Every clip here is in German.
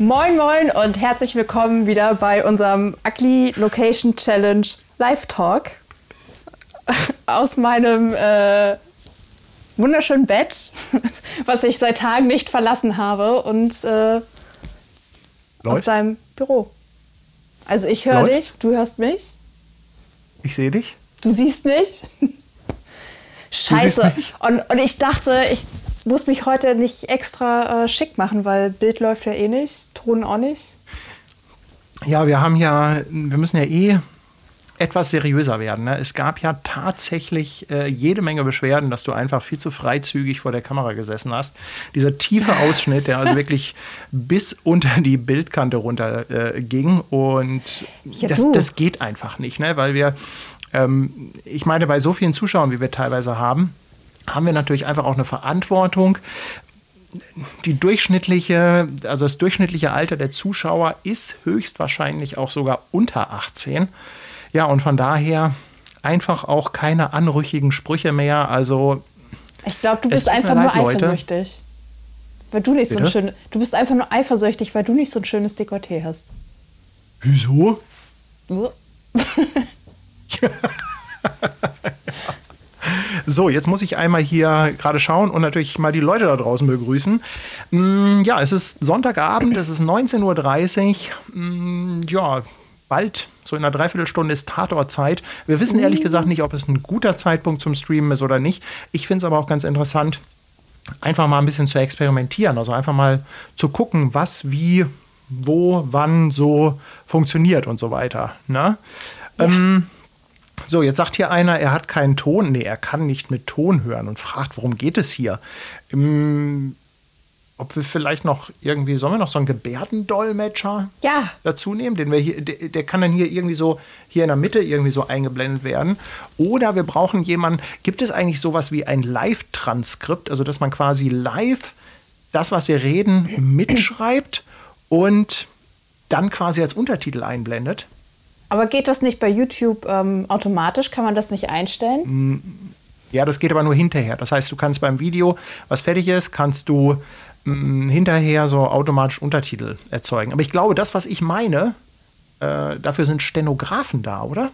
Moin Moin und herzlich willkommen wieder bei unserem Ugly Location Challenge Live Talk aus meinem äh, wunderschönen Bett, was ich seit Tagen nicht verlassen habe und äh, aus deinem Büro. Also ich höre dich, du hörst mich. Ich sehe dich. Du siehst mich. Scheiße. Mich? Und, und ich dachte, ich muss mich heute nicht extra äh, schick machen, weil Bild läuft ja eh nicht, Ton auch nicht. Ja, wir haben ja, wir müssen ja eh etwas seriöser werden. Ne? Es gab ja tatsächlich äh, jede Menge Beschwerden, dass du einfach viel zu freizügig vor der Kamera gesessen hast. Dieser tiefe Ausschnitt, der also wirklich bis unter die Bildkante runter äh, ging. Und ja, das, das, geht einfach nicht, ne? weil wir, ähm, ich meine, bei so vielen Zuschauern, wie wir teilweise haben, haben wir natürlich einfach auch eine Verantwortung. Die durchschnittliche, also das durchschnittliche Alter der Zuschauer ist höchstwahrscheinlich auch sogar unter 18. Ja, und von daher einfach auch keine anrüchigen Sprüche mehr. Also ich glaube, du bist einfach leid, nur eifersüchtig. Leute. Weil du nicht Bitte? so ein schön, du bist einfach nur eifersüchtig, weil du nicht so ein schönes Dekolleté hast. Wieso? So, jetzt muss ich einmal hier gerade schauen und natürlich mal die Leute da draußen begrüßen. Mm, ja, es ist Sonntagabend, es ist 19.30 Uhr. Mm, ja, bald, so in einer Dreiviertelstunde ist Tatortzeit. Wir wissen ehrlich gesagt nicht, ob es ein guter Zeitpunkt zum Streamen ist oder nicht. Ich finde es aber auch ganz interessant, einfach mal ein bisschen zu experimentieren. Also einfach mal zu gucken, was, wie, wo, wann so funktioniert und so weiter. Ne? Ja. Ähm, so, jetzt sagt hier einer, er hat keinen Ton. Nee, er kann nicht mit Ton hören und fragt, worum geht es hier? Ähm, ob wir vielleicht noch irgendwie, sollen wir noch so einen Gebärdendolmetscher ja. dazu nehmen? Den wir hier, der, der, kann dann hier irgendwie so, hier in der Mitte irgendwie so eingeblendet werden. Oder wir brauchen jemanden, gibt es eigentlich sowas wie ein Live-Transkript, also dass man quasi live das, was wir reden, mitschreibt und dann quasi als Untertitel einblendet? Aber geht das nicht bei YouTube ähm, automatisch? Kann man das nicht einstellen? Mm, ja, das geht aber nur hinterher. Das heißt, du kannst beim Video, was fertig ist, kannst du mh, mm, hinterher so automatisch Untertitel erzeugen. Aber ich glaube, das, was ich meine, äh, dafür sind Stenografen da, oder?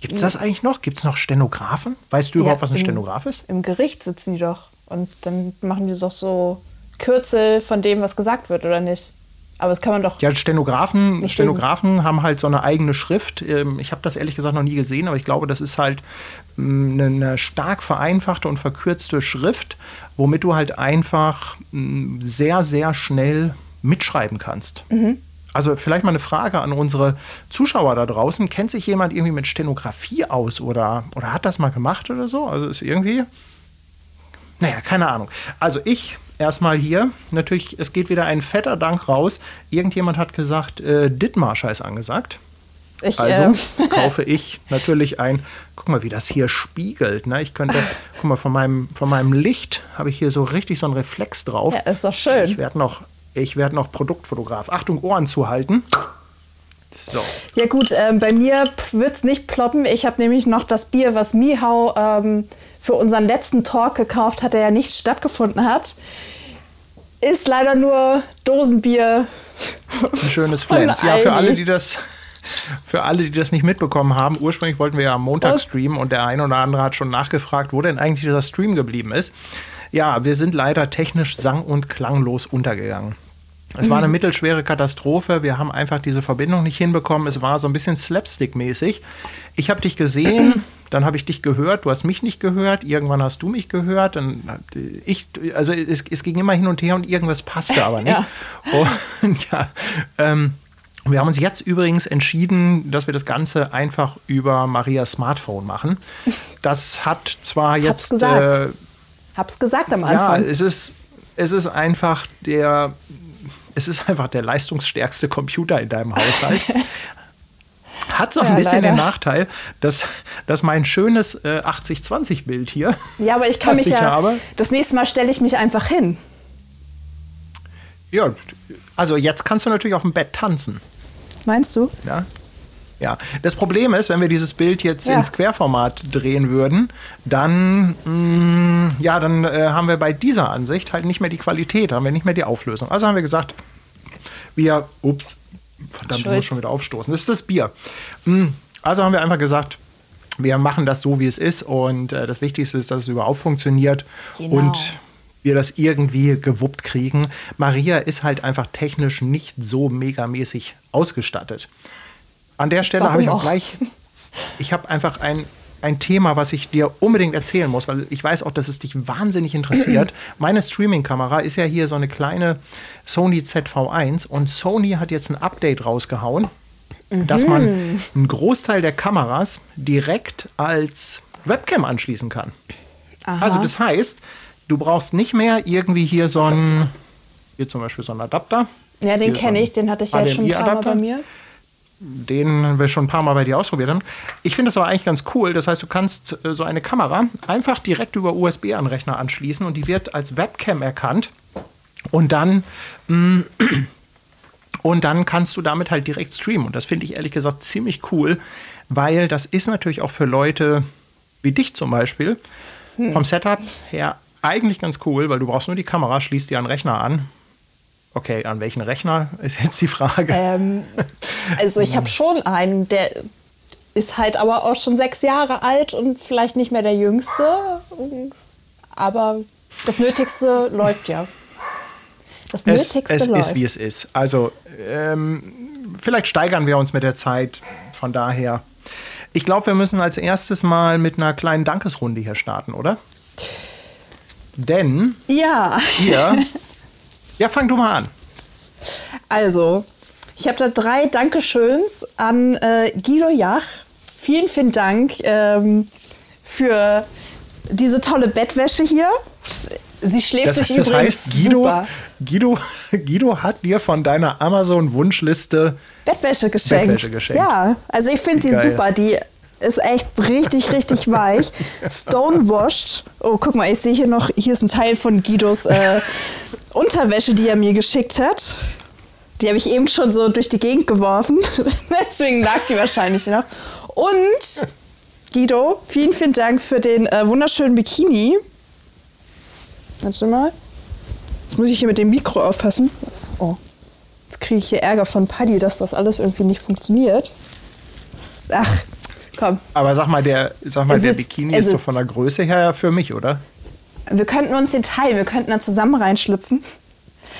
Gibt es das eigentlich noch? Gibt es noch Stenografen? Weißt du ja, überhaupt, was ein im, Stenograf ist? Im Gericht sitzen die doch. Und dann machen die doch so Kürzel von dem, was gesagt wird, oder nicht? Aber das kann man doch. Ja, Stenografen, Stenografen haben halt so eine eigene Schrift. Ähm, ich habe das ehrlich gesagt noch nie gesehen, aber ich glaube, das ist halt mm, eine stark vereinfachte und verkürzte Schrift, womit du halt einfach mm, sehr, sehr schnell mitschreiben kannst. Mhm. Also vielleicht mal eine Frage an unsere Zuschauer da draußen. Kennt sich jemand irgendwie mit Stenografie aus oder, oder hat das mal gemacht oder so? Also ist irgendwie. Naja, keine Ahnung. Also ich erstmal hier. Natürlich, es geht wieder ein fetter Dank raus. Irgendjemand hat gesagt, äh, Dithmarscher ist angesagt. Ich, also äh, kaufe ich natürlich ein. Guck mal, wie das hier spiegelt. Ne? Ich könnte, guck mal, von meinem, von meinem Licht habe ich hier so richtig so einen Reflex drauf. Ja, ist doch schön. Ich werde noch, werd noch Produktfotograf. Achtung, Ohren zuhalten. So. Ja gut, äh, bei mir wird es nicht ploppen. Ich habe nämlich noch das Bier, was Mihau ähm, für unseren letzten Talk gekauft hat, der ja nicht stattgefunden hat. Ist leider nur Dosenbier. Ein schönes Flens. Ja, für alle, die das. Für alle, die das nicht mitbekommen haben, ursprünglich wollten wir ja am Montag streamen und der eine oder andere hat schon nachgefragt, wo denn eigentlich dieser Stream geblieben ist. Ja, wir sind leider technisch sang- und klanglos untergegangen. Es war eine mhm. mittelschwere Katastrophe. Wir haben einfach diese Verbindung nicht hinbekommen. Es war so ein bisschen Slapstick-mäßig. Ich habe dich gesehen, dann habe ich dich gehört, du hast mich nicht gehört, irgendwann hast du mich gehört. Dann ich, also es, es ging immer hin und her und irgendwas passte aber nicht. ja. Und ja, ähm, wir haben uns jetzt übrigens entschieden, dass wir das Ganze einfach über Marias Smartphone machen. Das hat zwar jetzt. Hab's gesagt, äh, Hab's gesagt am Anfang. Ja, es ist, es ist einfach der es ist einfach der leistungsstärkste Computer in deinem Haushalt. Hat so ein ja, bisschen leider. den Nachteil, dass, dass mein schönes äh, 80-20-Bild hier. Ja, aber ich kann mich ja. Habe, das nächste Mal stelle ich mich einfach hin. Ja, also jetzt kannst du natürlich auf dem Bett tanzen. Meinst du? Ja. Ja, das Problem ist, wenn wir dieses Bild jetzt ja. ins Querformat drehen würden, dann, mh, mm, ja, dann äh, haben wir bei dieser Ansicht halt nicht mehr die Qualität, haben wir nicht mehr die Auflösung. Also haben wir gesagt, Wir, ups, verdammt, ich muss schon wieder aufstoßen. Das ist das Bier. Hm, also haben wir einfach gesagt, wir machen das so, wie es ist. Und äh, das Wichtigste ist, dass es überhaupt funktioniert. Genau. Und wir das irgendwie gewuppt kriegen. Maria ist halt einfach technisch nicht so megamäßig ausgestattet. An der Stelle habe ich auch gleich, ich habe einfach ein, ein Thema, was ich dir unbedingt erzählen muss, weil ich weiß auch, dass es dich wahnsinnig interessiert. Meine Streaming-Kamera ist ja hier so eine kleine Sony ZV1 und Sony hat jetzt ein Update rausgehauen, mhm. dass man mhm. einen Großteil der Kameras direkt als Webcam anschließen kann. Aha. Also das heißt, du brauchst nicht mehr irgendwie hier so ein, hier zum Beispiel so ein Adapter. Ja, den kenne ich, den hatte ich ja jetzt schon ein paar Mal bei mir den wir schon ein paar Mal bei dir ausprobiert haben. Ich finde das aber eigentlich ganz cool. Das heißt, du kannst äh, so eine Kamera einfach direkt über USB an Rechner anschließen und die wird als Webcam erkannt. Und dann, mm, und dann kannst du damit halt direkt streamen. Und das finde ich ehrlich gesagt ziemlich cool, weil das ist natürlich auch für Leute wie dich zum Beispiel hm. vom Setup her eigentlich ganz cool, weil du brauchst nur die Kamera, schließt die an Rechner an Okay, an welchen Rechner ist jetzt die Frage? Ähm, also ich habe schon einen, der ist halt aber auch schon sechs Jahre alt und vielleicht nicht mehr der jüngste. Aber das Nötigste läuft ja. Das Nötigste es, es läuft. ist, wie es ist. Also ähm, vielleicht steigern wir uns mit der Zeit. Von daher, ich glaube, wir müssen als erstes mal mit einer kleinen Dankesrunde hier starten, oder? Denn ja. ihr Ja, fang du mal an. Also, ich habe da drei Dankeschöns an äh, Guido Jach. Vielen, vielen Dank ähm, für diese tolle Bettwäsche hier. Sie schläft sich übrigens heißt, Guido, super. Guido, Guido hat dir von deiner Amazon-Wunschliste Bettwäsche geschenkt. Bettwäsche geschenkt. Ja, also ich finde sie super. Die ist echt richtig, richtig weich. Stonewashed. Oh, guck mal, ich sehe hier noch, hier ist ein Teil von Guidos äh, Unterwäsche, die er mir geschickt hat. Die habe ich eben schon so durch die Gegend geworfen. Deswegen lag die wahrscheinlich noch. Und Guido, vielen, vielen Dank für den äh, wunderschönen Bikini. Warte mal. Jetzt muss ich hier mit dem Mikro aufpassen. Oh. Jetzt kriege ich hier Ärger von Paddy, dass das alles irgendwie nicht funktioniert. Ach, komm. Aber sag mal, der, sag mal, der Bikini ist doch von der Größe her für mich, oder? Wir könnten uns den teilen, wir könnten da zusammen reinschlüpfen.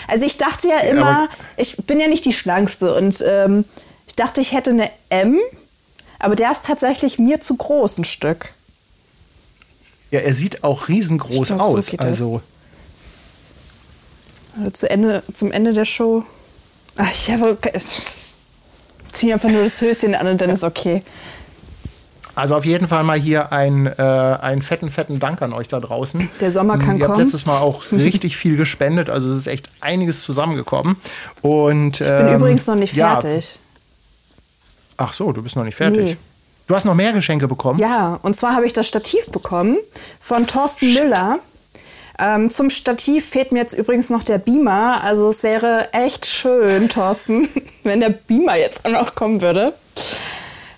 Also ich dachte ja immer, ja, ich bin ja nicht die Schlankste und ähm, ich dachte, ich hätte eine M, aber der ist tatsächlich mir zu groß ein Stück. Ja, er sieht auch riesengroß glaub, aus. So also. also zu Ende, zum Ende der Show. Ach, ich habe. Zieh einfach nur das Höschen an und dann ist okay. Also auf jeden Fall mal hier ein, äh, einen fetten, fetten Dank an euch da draußen. Der Sommer kann Ihr kommen. Ihr habt letztes Mal auch richtig viel gespendet, also es ist echt einiges zusammengekommen. Und, ich bin ähm, übrigens noch nicht fertig. Ja. Ach so, du bist noch nicht fertig. Nee. Du hast noch mehr Geschenke bekommen? Ja, und zwar habe ich das Stativ bekommen von Thorsten Müller. Ähm, zum Stativ fehlt mir jetzt übrigens noch der Beamer. Also es wäre echt schön, Thorsten, wenn der Beamer jetzt auch noch kommen würde.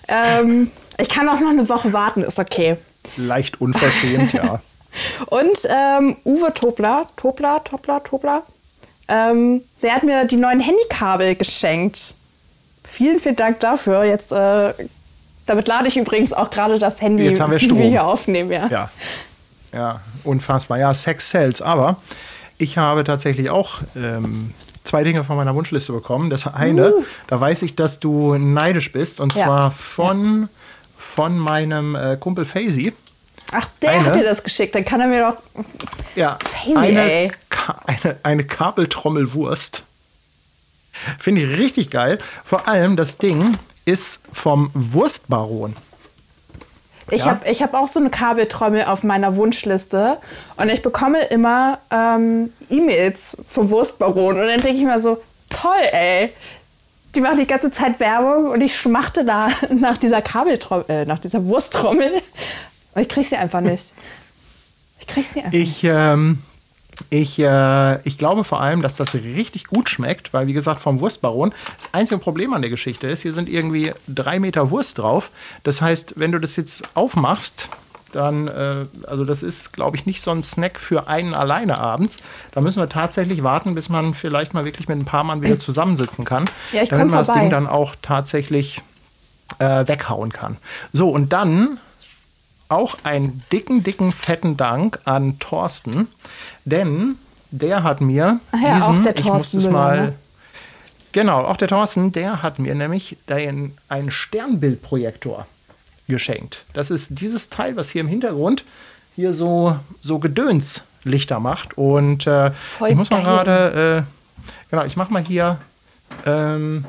Ähm, ich kann auch noch eine Woche warten, ist okay. Leicht unverschämt, ja. Und ähm, Uwe Tobler, Tobler, Tobler, Tobler, ähm, der hat mir die neuen Handykabel geschenkt. Vielen, vielen Dank dafür. Jetzt, äh, damit lade ich übrigens auch gerade das Handy, Jetzt haben wir, Strom. wir hier aufnehmen. Ja. ja. Ja, unfassbar. Ja, Sex Cells. Aber ich habe tatsächlich auch ähm, zwei Dinge von meiner Wunschliste bekommen. Das eine, uh. da weiß ich, dass du neidisch bist. Und ja. zwar von. Ja von meinem äh, Kumpel Faisy. Ach, der eine, hat dir das geschickt, dann kann er mir doch. Ja, Faisy, eine, ey. eine, eine Kabeltrommelwurst. Finde ich richtig geil. Vor allem das Ding ist vom Wurstbaron. Ich ja? habe hab auch so eine Kabeltrommel auf meiner Wunschliste und ich bekomme immer ähm, E-Mails vom Wurstbaron und dann denke ich mir so, toll, ey, die machen die ganze Zeit Werbung und ich schmachte da nach dieser Kabeltrommel, äh, nach dieser Wursttrommel. Aber ich krieg sie einfach nicht. Ich krieg sie einfach ich, nicht. Ähm, ich, äh, ich glaube vor allem, dass das richtig gut schmeckt, weil wie gesagt vom Wurstbaron, das einzige Problem an der Geschichte ist, hier sind irgendwie drei Meter Wurst drauf. Das heißt, wenn du das jetzt aufmachst dann, äh, also das ist, glaube ich, nicht so ein Snack für einen alleine abends. Da müssen wir tatsächlich warten, bis man vielleicht mal wirklich mit ein paar Mann wieder zusammensitzen kann. Ja, ich damit man das vorbei. Ding dann auch tatsächlich äh, weghauen kann. So, und dann auch einen dicken, dicken, fetten Dank an Thorsten, denn der hat mir Ach ja, diesen, auch der ich muss Thorsten das Müller, mal, ne? Genau, auch der Thorsten, der hat mir nämlich einen Sternbildprojektor geschenkt. Das ist dieses Teil, was hier im Hintergrund hier so, so Gedönslichter macht. Und äh, ich muss mal gerade, äh, genau, ich mache mal hier, ähm,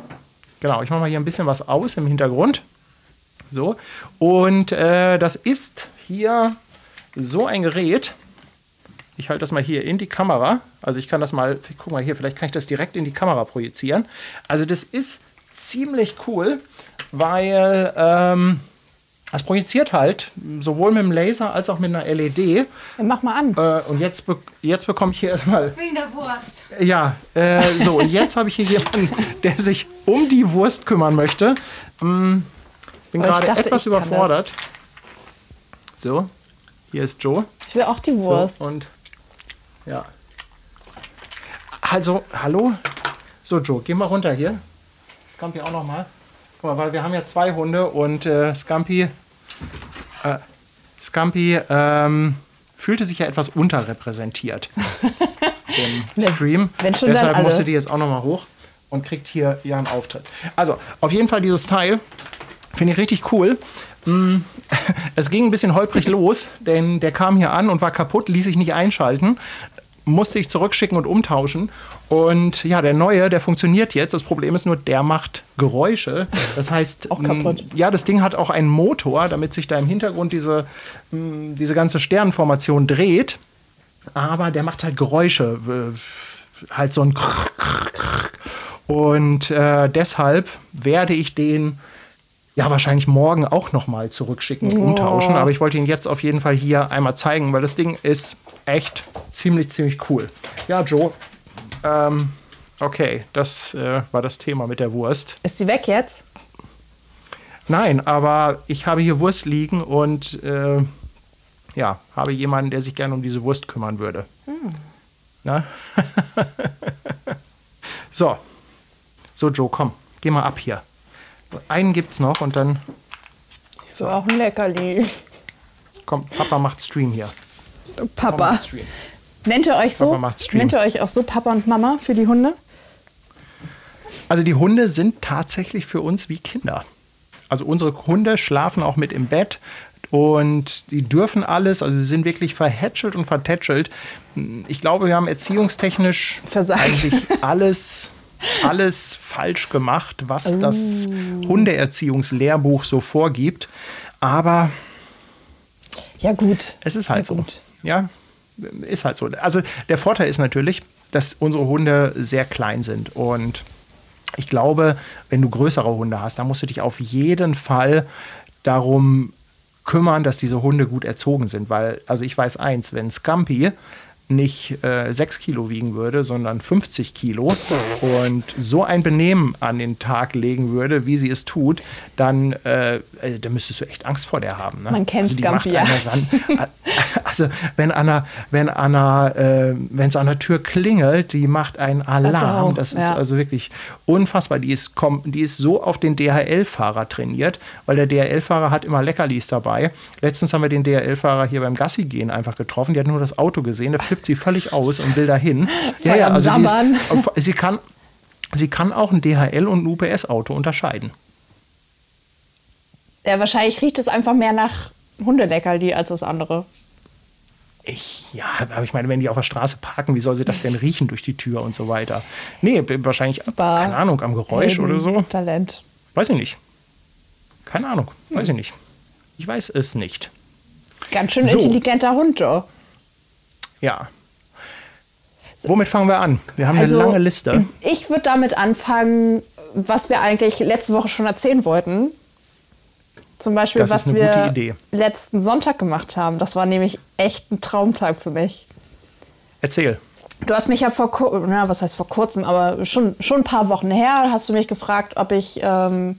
genau, ich mache mal hier ein bisschen was aus im Hintergrund. So. Und äh, das ist hier so ein Gerät. Ich halte das mal hier in die Kamera. Also ich kann das mal, guck mal hier, vielleicht kann ich das direkt in die Kamera projizieren. Also das ist ziemlich cool, weil ähm, das projiziert halt sowohl mit dem Laser als auch mit einer LED. Mach mal an. Äh, und jetzt, be jetzt bekomme ich hier erstmal Wegen der Wurst. ja, äh, so, und jetzt habe ich hier jemanden, der sich um die Wurst kümmern möchte. Hm, bin gerade etwas überfordert. So, hier ist Joe. Ich will auch die Wurst. So, und ja. Also, hallo? So, Joe, geh mal runter hier. Scampi auch noch mal. Guck mal, weil wir haben ja zwei Hunde und äh, Scampi, äh, Scampi ähm, fühlte sich ja etwas unterrepräsentiert im Stream. wenn schon, dann Deshalb alle. musste die jetzt auch noch mal hoch und kriegt hier ihren Auftritt. Also, auf jeden Fall dieses Teil finde ich richtig cool. Mm, Es ging ein bisschen holprig los, denn der kam hier an und war kaputt, ließ sich nicht einschalten. Musste ich zurückschicken und umtauschen. Und ja, der neue, der funktioniert jetzt. Das Problem ist nur, der macht Geräusche. Das heißt, Auch kaputt. mm, ja, das Ding hat auch einen Motor, damit sich da im Hintergrund diese, mm, diese ganze Sternenformation dreht. Aber der macht halt Geräusche. Halt so ein. Und äh, deshalb werde ich den ja wahrscheinlich morgen auch noch mal zurückschicken und umtauschen. Aber ich wollte ihn jetzt auf jeden Fall hier einmal zeigen, weil das Ding ist echt ziemlich, ziemlich cool. Ja, Joe. Ähm, okay, das äh, war das Thema mit der Wurst. Ist die weg jetzt? Nein, aber ich habe hier Wurst liegen und äh, ja, habe jemanden, der sich gerne um diese Wurst kümmern würde. Na? so. So, Joe, komm, geh mal ab hier. Einen gibt's noch und dann, Ich will auch ein Leckerli. komm, Papa macht Stream hier. Papa. Nennt ihr euch so? Nennt ihr euch auch so Papa und Mama für die Hunde? Also die Hunde sind tatsächlich für uns wie Kinder. Also unsere Hunde schlafen auch mit im Bett und die dürfen alles, also sie sind wirklich verhätschelt und vertätschelt. Ich glaube, wir haben erziehungstechnisch Versagt. eigentlich alles, alles falsch gemacht, was das Hundeerziehungslehrbuch so vorgibt. Aber Ja, gut. es ist halt ja, so. gut. Ja, ist halt so. Also der Vorteil ist natürlich, dass unsere Hunde sehr klein sind. Und ich glaube, wenn du größere Hunde hast, dann musst du dich auf jeden Fall darum kümmern, dass diese Hunde gut erzogen sind. Weil, also ich weiß eins, wenn Scampi nicht äh, 6 Kilo wiegen würde, sondern 50 Kilo und so ein Benehmen an den Tag legen würde, wie sie es tut, dann, äh, äh, dann müsstest du echt Angst vor der haben. Ne? Man kennt also dann, also wenn an der, wenn an der, äh, wenn es an der Tür klingelt, die macht einen Alarm. Das ist ja. also wirklich unfassbar. Die ist, die ist so auf den DHL-Fahrer trainiert, weil der DHL-Fahrer hat immer Leckerlis dabei. Letztens haben wir den DHL-Fahrer hier beim Gassi gehen einfach getroffen. Die hat nur das Auto gesehen, der flippt sie völlig aus und will dahin. Am die Sabbern. ist, sie kann, sie kann auch ein DHL und ein UPS-Auto unterscheiden. Ja, wahrscheinlich riecht es einfach mehr nach Hundeleckerli als das andere. Ich, ja, aber ich meine, wenn die auf der Straße parken, wie soll sie das denn riechen durch die Tür und so weiter? Nee, wahrscheinlich, Super. keine Ahnung, am Geräusch oder so. Talent. Weiß ich nicht. Keine Ahnung, weiß ich nicht. Ich weiß es nicht. Ganz schön So. intelligenter Hund, doch. Ja. Womit fangen wir an? Wir haben Also, eine lange Liste. Ich würde damit anfangen, was wir eigentlich letzte Woche schon erzählen wollten. Zum Beispiel, Das was wir letzten Sonntag gemacht haben. Das war nämlich echt ein Traumtag für mich. Erzähl. Du hast mich ja vor, kur- na, was heißt vor kurzem, aber schon, schon ein paar Wochen her, hast du mich gefragt, ob ich ähm,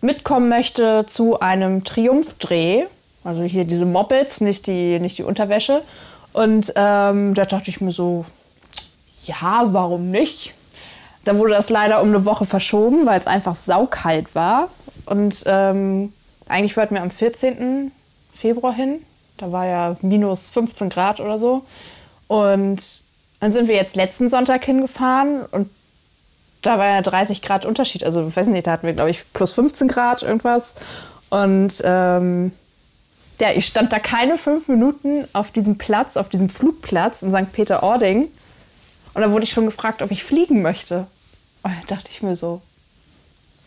mitkommen möchte zu einem Triumphdrah Also hier diese Mopeds, nicht die, nicht die Unterwäsche. Und ähm, da dachte ich mir so, ja, warum nicht? Dann wurde das leider um eine Woche verschoben, weil es einfach saukalt war. Und ähm, eigentlich wollten wir am 14. Februar hin. Da war ja minus 15 Grad oder so. Und dann sind wir jetzt letzten Sonntag hingefahren und da war ja 30 Grad Unterschied. Also, ich weiß nicht, da hatten wir, glaube ich, plus 15 Grad irgendwas. Und ähm, ja, ich stand da keine fünf Minuten auf diesem Platz, auf diesem Flugplatz in St. Peter-Ording. Und da wurde ich schon gefragt, ob ich fliegen möchte. Und da dachte ich mir so,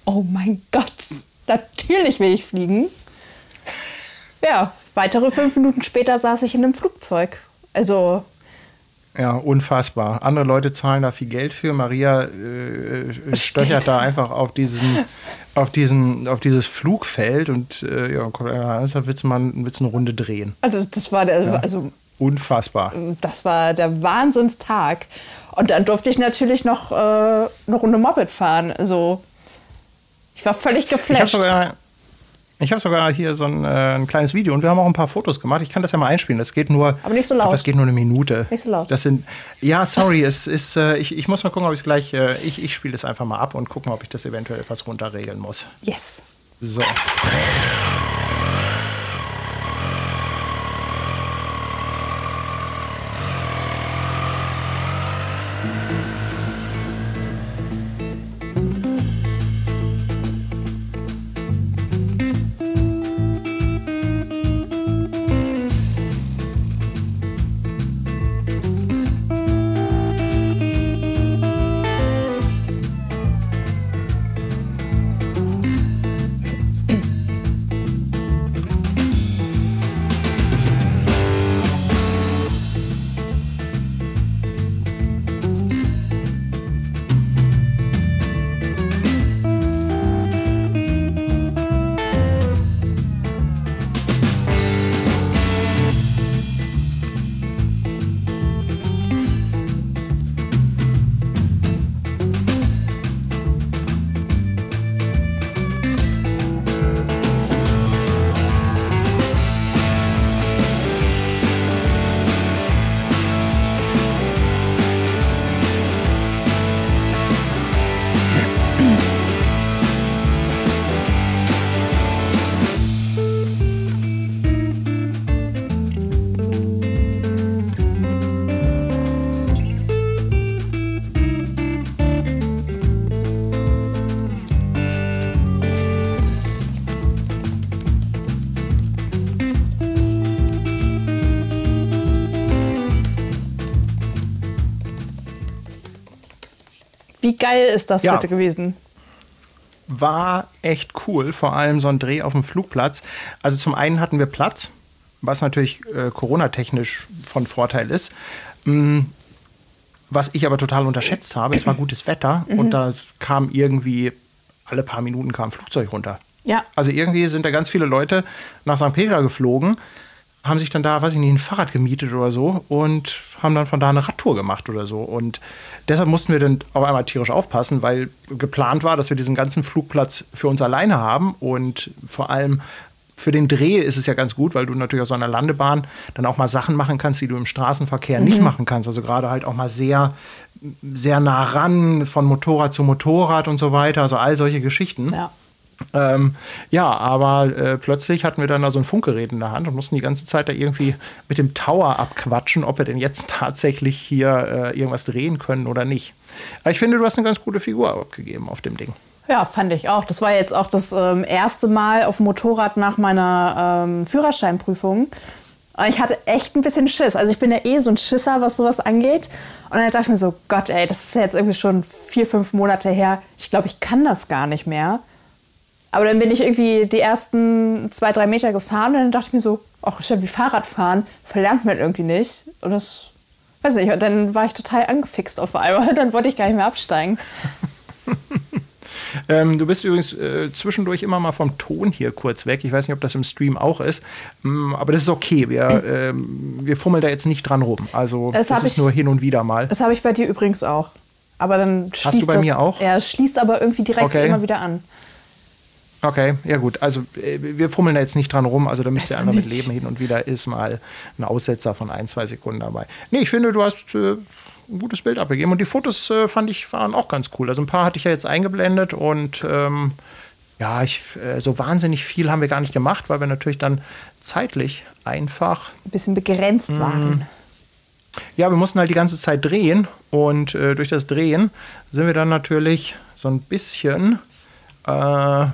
oh mein Gott, natürlich will ich fliegen. Ja, weitere fünf Minuten später saß ich in einem Flugzeug. Also ja, unfassbar. Andere Leute zahlen da viel Geld für. Maria äh, stöchert da einfach auf diesen, auf diesen, auf dieses Flugfeld und äh, ja, da willst du mal willst eine Runde drehen. Also das war der, Ja. also Unfassbar. das war der Wahnsinnstag. Und dann durfte ich natürlich noch äh, eine Runde Moped fahren. Also ich war völlig Ich geflasht. sogar, ich hab sogar hier so ein, äh, ein kleines Video und wir haben auch ein paar Fotos gemacht. Ich kann das ja mal einspielen. Das geht nur. Aber nicht so laut. Es geht nur eine Minute. Nicht so laut. Das sind. Ja, sorry. es ist. Äh, ich, ich muss mal gucken, ob ich es gleich. Äh, ich ich spiele das einfach mal ab und gucken, ob ich das eventuell etwas runterregeln muss. yes. So. Wie geil ist das Ja. bitte gewesen? war echt cool, vor allem so ein Dreh auf dem Flugplatz. Also zum einen hatten wir Platz, was natürlich äh, Corona-technisch von Vorteil ist. Mm, Was ich aber total unterschätzt habe, es war gutes Wetter und da kam irgendwie alle paar Minuten kam ein Flugzeug runter. Ja. Also irgendwie sind da ganz viele Leute nach St. Peter geflogen, haben sich dann da, weiß ich nicht, ein Fahrrad gemietet oder so und haben dann von da eine Radtour gemacht oder so. Und deshalb mussten wir dann auf einmal tierisch aufpassen, weil geplant war, dass wir diesen ganzen Flugplatz für uns alleine haben und vor allem für den Dreh ist es ja ganz gut, weil du natürlich auf so einer Landebahn dann auch mal Sachen machen kannst, die du im Straßenverkehr nicht machen kannst. Also gerade halt auch mal sehr, sehr nah ran von Motorrad zu Motorrad und so weiter. Also all solche Geschichten. Ja. Ähm, ja, aber äh, plötzlich hatten wir dann da so ein Funkgerät in der Hand und mussten die ganze Zeit da irgendwie mit dem Tower abquatschen, ob wir denn jetzt tatsächlich hier äh, irgendwas drehen können oder nicht. Aber ich finde, du hast eine ganz gute Figur abgegeben auf dem Ding. Ja, fand ich auch. Das war jetzt auch das ähm, erste Mal auf dem Motorrad nach meiner ähm, Führerscheinprüfung. Ich hatte echt ein bisschen Schiss. Also ich bin ja eh so ein Schisser, was sowas angeht. Und dann dachte ich mir so, Gott ey, das ist ja jetzt irgendwie schon vier, fünf Monate her. Ich glaube, ich kann das gar nicht mehr. Aber dann bin ich irgendwie die ersten zwei, drei Meter gefahren und dann dachte ich mir so, ach, ist ja wie Fahrradfahren, verlernt man irgendwie nicht. Und das, weiß nicht, und dann war ich total angefixt auf einmal. Dann wollte ich gar nicht mehr absteigen. Ähm, du bist übrigens äh, zwischendurch immer mal vom Ton hier kurz weg. Ich weiß nicht, ob das im Stream auch ist. Mm, aber das ist okay. Wir, ähm, wir fummeln da jetzt nicht dran rum. Also Das das, ist ich- nur hin und wieder mal. Das habe ich bei dir übrigens auch. Aber dann schließt du bei das, mir auch? Ja, schließt aber irgendwie direkt Okay. immer wieder an. Okay, ja gut. Also äh, wir fummeln da jetzt nicht dran rum. Also da müsst ihr einfach mit leben. Hin und wieder ist mal ein Aussetzer von ein, zwei Sekunden dabei. Nee, ich finde, du hast äh, ein gutes Bild abgegeben. Und die Fotos äh, fand ich waren auch ganz cool. Also ein paar hatte ich ja jetzt eingeblendet und ähm, ja, ich, äh, so wahnsinnig viel haben wir gar nicht gemacht, weil wir natürlich dann zeitlich einfach Ein bisschen begrenzt Mhm. waren. ja, wir mussten halt die ganze Zeit drehen und äh, durch das Drehen sind wir dann natürlich so ein bisschen, äh,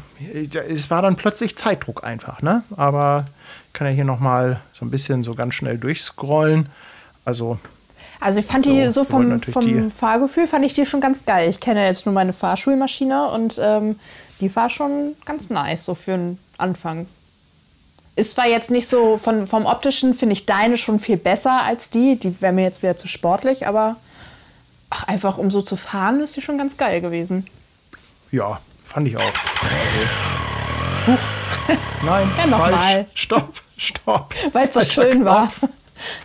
es war dann plötzlich Zeitdruck einfach, ne? Aber ich kann ja hier nochmal so ein bisschen so ganz schnell durchscrollen. Also Also ich fand die So, vom, vom die- Fahrgefühl fand ich die schon ganz geil. Ich kenne jetzt nur meine Fahrschulmaschine und ähm, die war schon ganz nice, so für einen Anfang. Ist zwar jetzt nicht so, von, vom optischen finde ich deine schon viel besser als die. Die wäre mir jetzt wieder zu sportlich, aber ach, einfach um so zu fahren, ist die schon ganz geil gewesen. ja, fand ich auch. Also, huch, nein, Ja, noch falsch. mal. Stopp, stopp. Weil es so schön war. Knopf.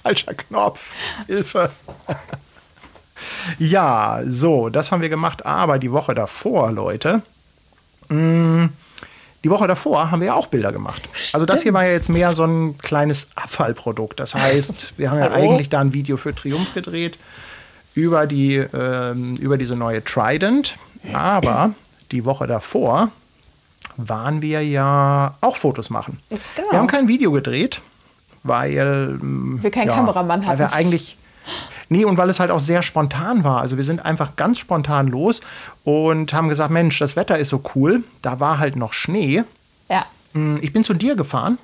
Falscher Knopf. Hilfe. ja, so, das haben wir gemacht. Aber die Woche davor, Leute, mh, die Woche davor haben wir ja auch Bilder gemacht. Also das hier war ja jetzt mehr so ein kleines Abfallprodukt. Das heißt, wir haben ja Hallo? eigentlich da ein Video für Triumph gedreht über, die, ähm, über diese neue Trident. Aber die Woche davor waren wir ja auch Fotos machen. Genau. Wir haben kein Video gedreht, weil ähm, Wir keinen Kameramann Weil wir hatten. eigentlich Nee, und weil es halt auch sehr spontan war. Also wir sind einfach ganz spontan los und haben gesagt, Mensch, das Wetter ist so cool. Da war halt noch Schnee. Ja. Hm, Ich bin zu dir gefahren.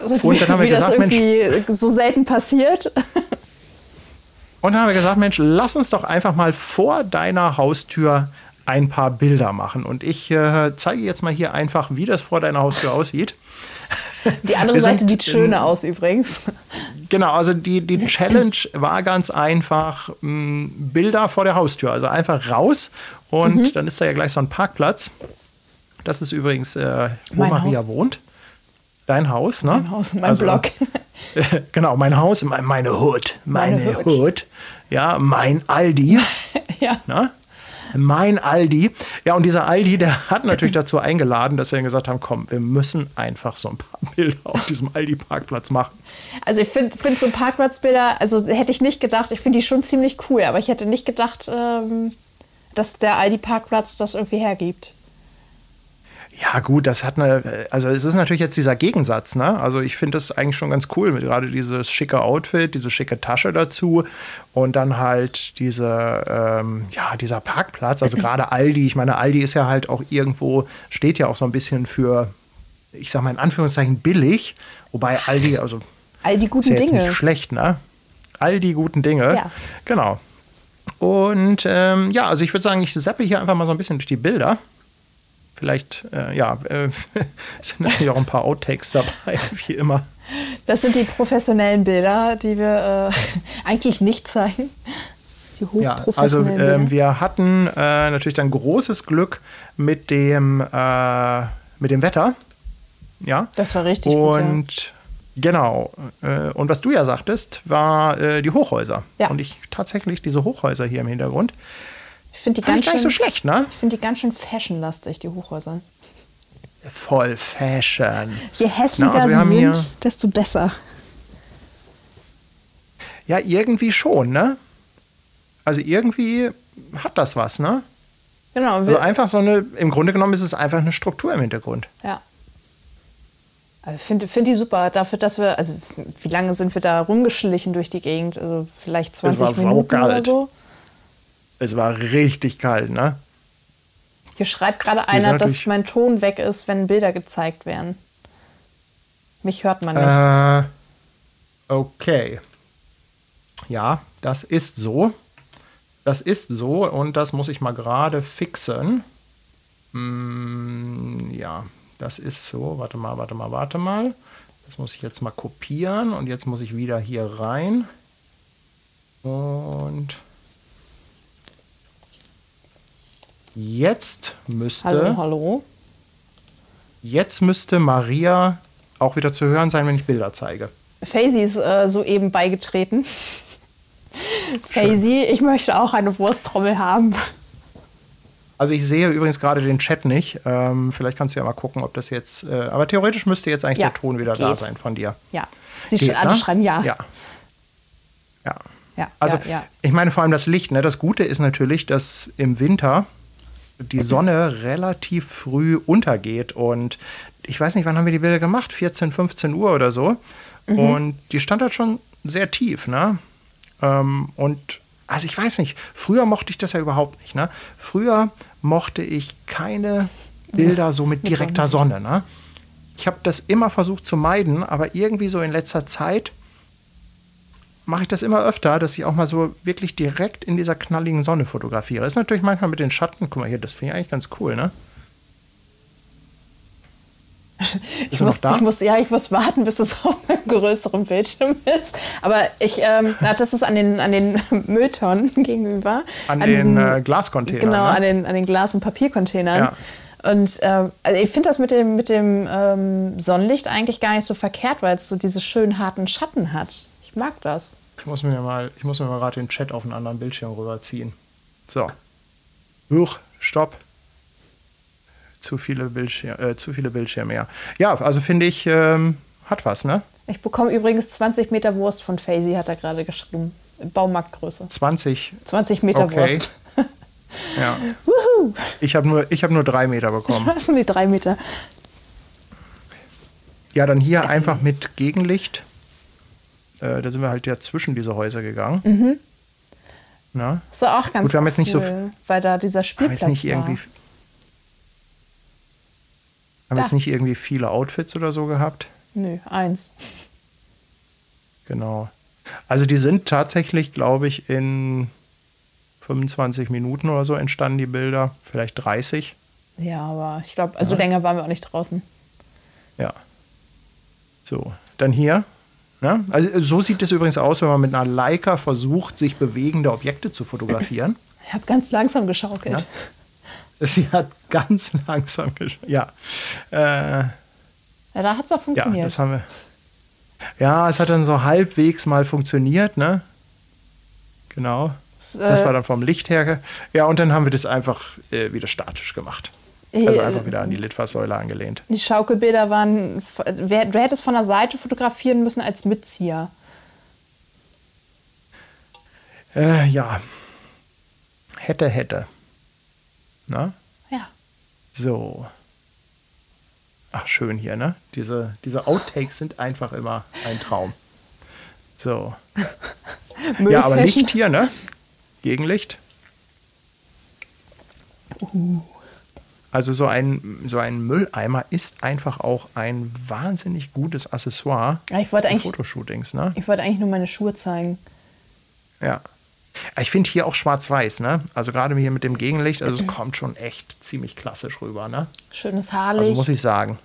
Also Und dann haben wir gesagt, Mensch- irgendwie so selten passiert. Und dann haben wir gesagt, Mensch, lass uns doch einfach mal vor deiner Haustür ein paar Bilder machen. Und ich äh, zeige jetzt mal hier einfach, wie das vor deiner Haustür aussieht. Die andere Wir Seite sind sieht schöner aus übrigens. Genau, also die, die Challenge war ganz einfach, mh, Bilder vor der Haustür. Also einfach raus und Mhm. dann ist da ja gleich so ein Parkplatz. Das ist übrigens, äh, wo Mein Maria Haus. wohnt. Dein Haus, ne? Mein Haus, mein Also, Blog. genau, mein Haus, mein- meine Hood. Meine, Meine Hood. Hood. Ja, mein Aldi. ja. Ne? Mein Aldi. Ja, und dieser Aldi, der hat natürlich dazu eingeladen, dass wir dann gesagt haben, komm, wir müssen einfach so ein paar Bilder auf diesem Aldi-Parkplatz machen. Also ich finde find so Parkplatzbilder, also hätte ich nicht gedacht, ich finde die schon ziemlich cool, aber ich hätte nicht gedacht, ähm, dass der Aldi-Parkplatz das irgendwie hergibt. Ja, gut, das hat eine, also es ist natürlich jetzt dieser Gegensatz, ne? Also ich finde das eigentlich schon ganz cool, mit gerade dieses schicke Outfit, diese schicke Tasche dazu und dann halt diese, ähm, ja, dieser Parkplatz, also gerade Aldi, ich meine, Aldi ist ja halt auch irgendwo, steht ja auch so ein bisschen für, ich sag mal in Anführungszeichen billig, wobei Aldi, also All die ist guten ja jetzt Dinge. nicht schlecht, ne? All die guten Dinge. Ja. Genau. Und ähm, ja, also ich würde sagen, ich zappe hier einfach mal so ein bisschen durch die Bilder. Vielleicht, äh, ja, äh, sind natürlich auch ein paar Outtakes dabei, wie immer. Das sind die professionellen Bilder, die wir äh, eigentlich nicht zeigen. Die Ja, also hochprofessionellen Bilder. wir hatten äh, natürlich dann großes Glück mit dem, äh, mit dem Wetter. Ja. Das war richtig gut. Ja. Und genau. Äh, und was du ja sagtest, war äh, die Hochhäuser. Ja. Und ich tatsächlich diese Hochhäuser hier im Hintergrund. Ich finde die, ganz nicht so schön- schlecht, ne? ich find die ganz schön fashionlastig, die Hochhäuser. Voll Fashion. Je hässlicher Na, also sie sind, desto besser. Ja, irgendwie schon, ne? Also irgendwie hat das was, ne? Genau. Also einfach so eine, im Grunde genommen ist es einfach eine Struktur im Hintergrund. ja. Ich finde find die super. Dafür, dass wir, also wie lange sind wir da rumgeschlichen durch die Gegend? Also vielleicht 20 war Minuten oder saukalt. so. Es war richtig kalt, ne? Hier schreibt gerade einer, dass mein Ton weg ist, wenn Bilder gezeigt werden. Mich hört man nicht. Äh, okay. Ja, das ist so. Das ist so und das muss ich mal gerade fixen. Mm, ja, das ist so. Warte mal, warte mal, warte mal. Das muss ich jetzt mal kopieren und jetzt muss ich wieder hier rein. Und jetzt müsste. hallo, hallo. Jetzt müsste Maria auch wieder zu hören sein, wenn ich Bilder zeige. Faisy ist äh, soeben beigetreten. Faisy, ich möchte auch eine Wursttrommel haben. Also ich sehe übrigens gerade den Chat nicht. Ähm, vielleicht kannst du ja mal gucken, ob das jetzt. Äh, aber theoretisch müsste jetzt eigentlich Ja, der Ton wieder geht. da sein von dir. Ja. Sie Geht, sch alle ne? schreiben ja. Ja. Ja. Ja, Also ja, ja. ich meine vor allem das Licht. Ne? Das Gute ist natürlich, dass im Winter die Sonne relativ früh untergeht. Und ich weiß nicht, wann haben wir die Bilder gemacht? 14, 15 Uhr oder so. Mhm. Und die stand halt schon sehr tief. Ne? Ähm, und also ich weiß nicht, früher mochte ich das ja überhaupt nicht. Ne? Früher mochte ich keine Bilder so mit direkter Sonne. Ne? Ich habe das immer versucht zu meiden, aber irgendwie so in letzter Zeit mache ich das immer öfter, dass ich auch mal so wirklich direkt in dieser knalligen Sonne fotografiere. Ist natürlich manchmal mit den Schatten, guck mal hier, das finde ich eigentlich ganz cool, ne? Ich muss, ich muss, ja, ich muss warten, bis es auf einem größeren Bildschirm ist. Aber ich, ähm, na, das ist an den, an den Mülltonnen gegenüber. An, den diesen- äh, Glascontainern. Genau, ne? an den, an den Glas- und Papiercontainern. Ja. Und ähm, also ich finde das mit dem, mit dem ähm, Sonnenlicht eigentlich gar nicht so verkehrt, weil es so diese schönen harten Schatten hat. Ich mag das. Ich muss mir mal, ich muss mir mal gerade den Chat auf einen anderen Bildschirm rüberziehen. So. Huch, stopp. Zu viele, Bildschirme, äh, zu viele Bildschirme, ja. Ja, also finde ich, ähm, hat was, ne? Ich bekomme übrigens 20 Meter Wurst von Faisy, hat er gerade geschrieben. Baumarktgröße. 20. 20 Meter Okay. Wurst. Ja. Wuhu! Ich habe nur, ich hab nur drei Meter bekommen. Was sind die drei Meter? Ja, dann hier einfach mit Gegenlicht. Äh, da sind wir halt ja zwischen diese Häuser gegangen. Mhm. Na? Das war auch ganz Gut, wir haben jetzt cool, nicht so weil da dieser Haben Spielplatz jetzt nicht war. irgendwie. Haben Da. jetzt nicht irgendwie viele Outfits oder so gehabt. Nö, eins. Genau. Also die sind tatsächlich, glaube ich, in 25 Minuten oder so entstanden die Bilder. Vielleicht 30. Ja, aber ich glaube, also länger waren wir auch nicht draußen. Ja. So, dann hier. Ne? Also so sieht es übrigens aus, wenn man mit einer Leica versucht, sich bewegende Objekte zu fotografieren. Ich habe ganz langsam geschaukelt. Ja. Sie hat ganz langsam gesch Ja. Äh, Ja, da hat es auch ja, funktioniert. das haben wir. Ja, es hat dann so halbwegs mal funktioniert, ne? Genau. Das, Das äh, war dann vom Licht her. Ja, und dann haben wir das einfach äh, wieder statisch gemacht. Also äh, einfach wieder an die Litfaßsäule angelehnt. Die Schaukelbilder waren. Wer, du hättest von der Seite fotografieren müssen als Mitzieher. Äh, ja. Hätte, hätte. Na? Ja. So. Ach, schön hier, ne? Diese, diese Outtakes sind einfach immer ein Traum. So. Ja, aber. Licht hier, ne? Gegenlicht. Also so ein, so ein Mülleimer ist einfach auch ein wahnsinnig gutes Accessoire ich wollte für eigentlich- Fotoshootings, ne? Ich wollte eigentlich nur meine Schuhe zeigen. Ja. Ich finde hier auch schwarz-weiß, ne? Also gerade hier mit dem Gegenlicht, also es kommt schon echt ziemlich klassisch rüber, ne? Schönes Haarlicht. Also muss ich sagen.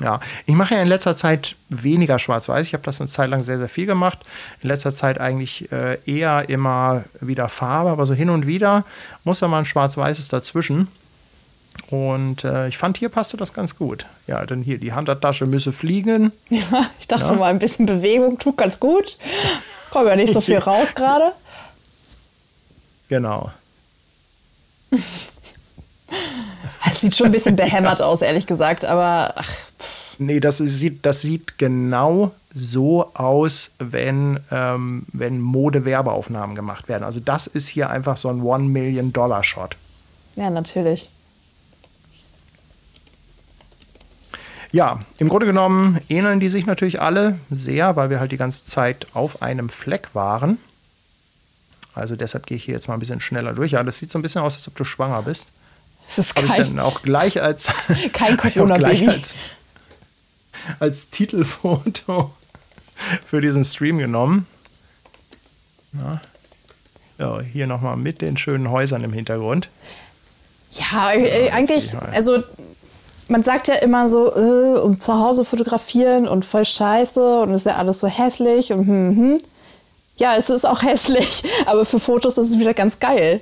Ja, ich mache ja in letzter Zeit weniger schwarz-weiß. Ich habe das eine Zeit lang sehr, sehr viel gemacht. In letzter Zeit eigentlich äh, eher immer wieder Farbe, aber so hin und wieder muss da mal ein schwarz-weißes dazwischen. Und äh, ich fand, hier passte das ganz gut. Ja, denn hier, die Handtasche müsse fliegen. Ja, ich dachte Ja. mal, ein bisschen Bewegung tut ganz gut. Kommt ja nicht so viel raus gerade. Genau. Es sieht schon ein bisschen behämmert aus, ehrlich gesagt, aber ach, Nee, das sieht, das sieht genau so aus, wenn, ähm, wenn Mode-Werbeaufnahmen gemacht werden. Also das ist hier einfach so ein One-Million-Dollar-Shot. ja, natürlich. Ja, im Grunde genommen ähneln die sich natürlich alle sehr, weil wir halt die ganze Zeit auf einem Fleck waren. Also deshalb gehe ich hier jetzt mal ein bisschen schneller durch. Ja, das sieht so ein bisschen aus, als ob du schwanger bist. Es ist Habe ich kein, dann auch gleich als, kein Corona-Baby. als, als Titelfoto für diesen Stream genommen. Ja. So, hier nochmal mit den schönen Häusern im Hintergrund. Ja, äh, eigentlich, Ja. also man sagt ja immer so, äh, um zu Hause fotografieren und voll scheiße und ist ja alles so hässlich und hm, hm. Ja, es ist auch hässlich, aber für Fotos ist es wieder ganz geil.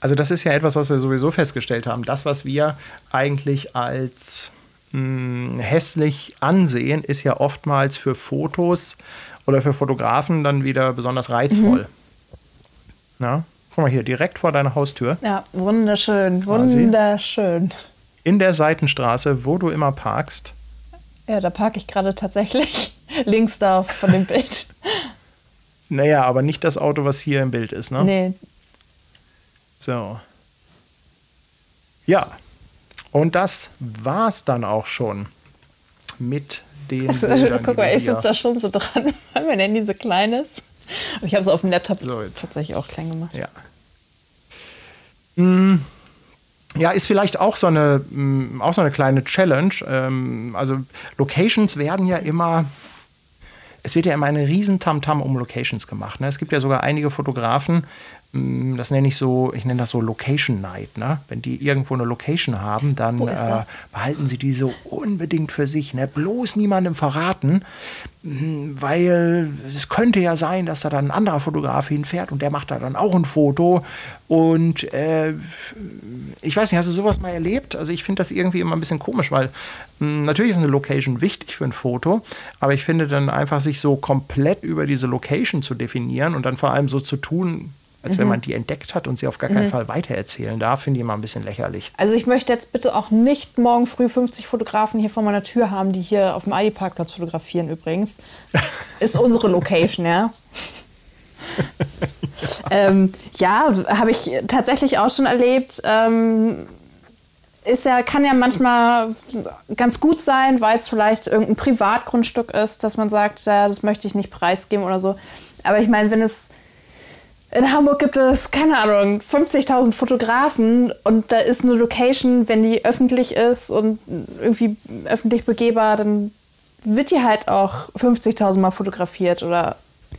Also das ist ja etwas, was wir sowieso festgestellt haben. Das, was wir eigentlich als mh, hässlich ansehen, ist ja oftmals für Fotos oder für Fotografen dann wieder besonders reizvoll. Na? Guck Guck mal hier, direkt vor deiner Haustür. Ja, wunderschön, wunderschön. In der Seitenstraße, wo du immer parkst. Ja, da parke ich gerade tatsächlich links da von dem Bild. Naja, aber nicht das Auto, was hier im Bild ist, ne? Nee. So. Ja. Und das war's dann auch schon mit den Also, Bildern, guck mal, ich sitze da schon so dran, weil mein Handy so klein ist. Und ich habe es auf dem Laptop So, tatsächlich auch klein gemacht. Ja. Mm, Ja, ist vielleicht auch so eine, mm, auch so eine kleine Challenge. Ähm, also Locations werden ja immer, es wird ja immer eine riesen Tamtam um Locations gemacht. Ne? Es gibt ja sogar einige Fotografen, das nenne ich so, ich nenne das so Location Night. Ne? Wenn die irgendwo eine Location haben, dann äh, behalten sie die so unbedingt für sich. Ne? Bloß niemandem verraten, mm, weil es könnte ja sein, dass da dann ein anderer Fotograf hinfährt und der macht da dann auch ein Foto. Und äh, ich weiß nicht, hast du sowas mal erlebt? Also ich finde das irgendwie immer ein bisschen komisch, weil mh, natürlich ist eine Location wichtig für ein Foto, aber ich finde dann einfach sich so komplett über diese Location zu definieren und dann vor allem so zu tun, als wenn man die entdeckt hat und sie auf gar keinen Fall weitererzählen darf, finde ich immer ein bisschen lächerlich. Also ich möchte jetzt bitte auch nicht morgen früh 50 Fotografen hier vor meiner Tür haben, die hier auf dem ID-Parkplatz fotografieren übrigens. Ist unsere Location, ja. ähm, ja, habe ich tatsächlich auch schon erlebt. Ähm, ist ja, kann ja manchmal ganz gut sein, weil es vielleicht irgendein Privatgrundstück ist, dass man sagt, ja, das möchte ich nicht preisgeben oder so. Aber ich meine, wenn es in Hamburg gibt es, keine Ahnung, 50.000 Fotografen und da ist eine Location, wenn die öffentlich ist und irgendwie öffentlich begehbar, dann wird die halt auch 50.000 Mal fotografiert oder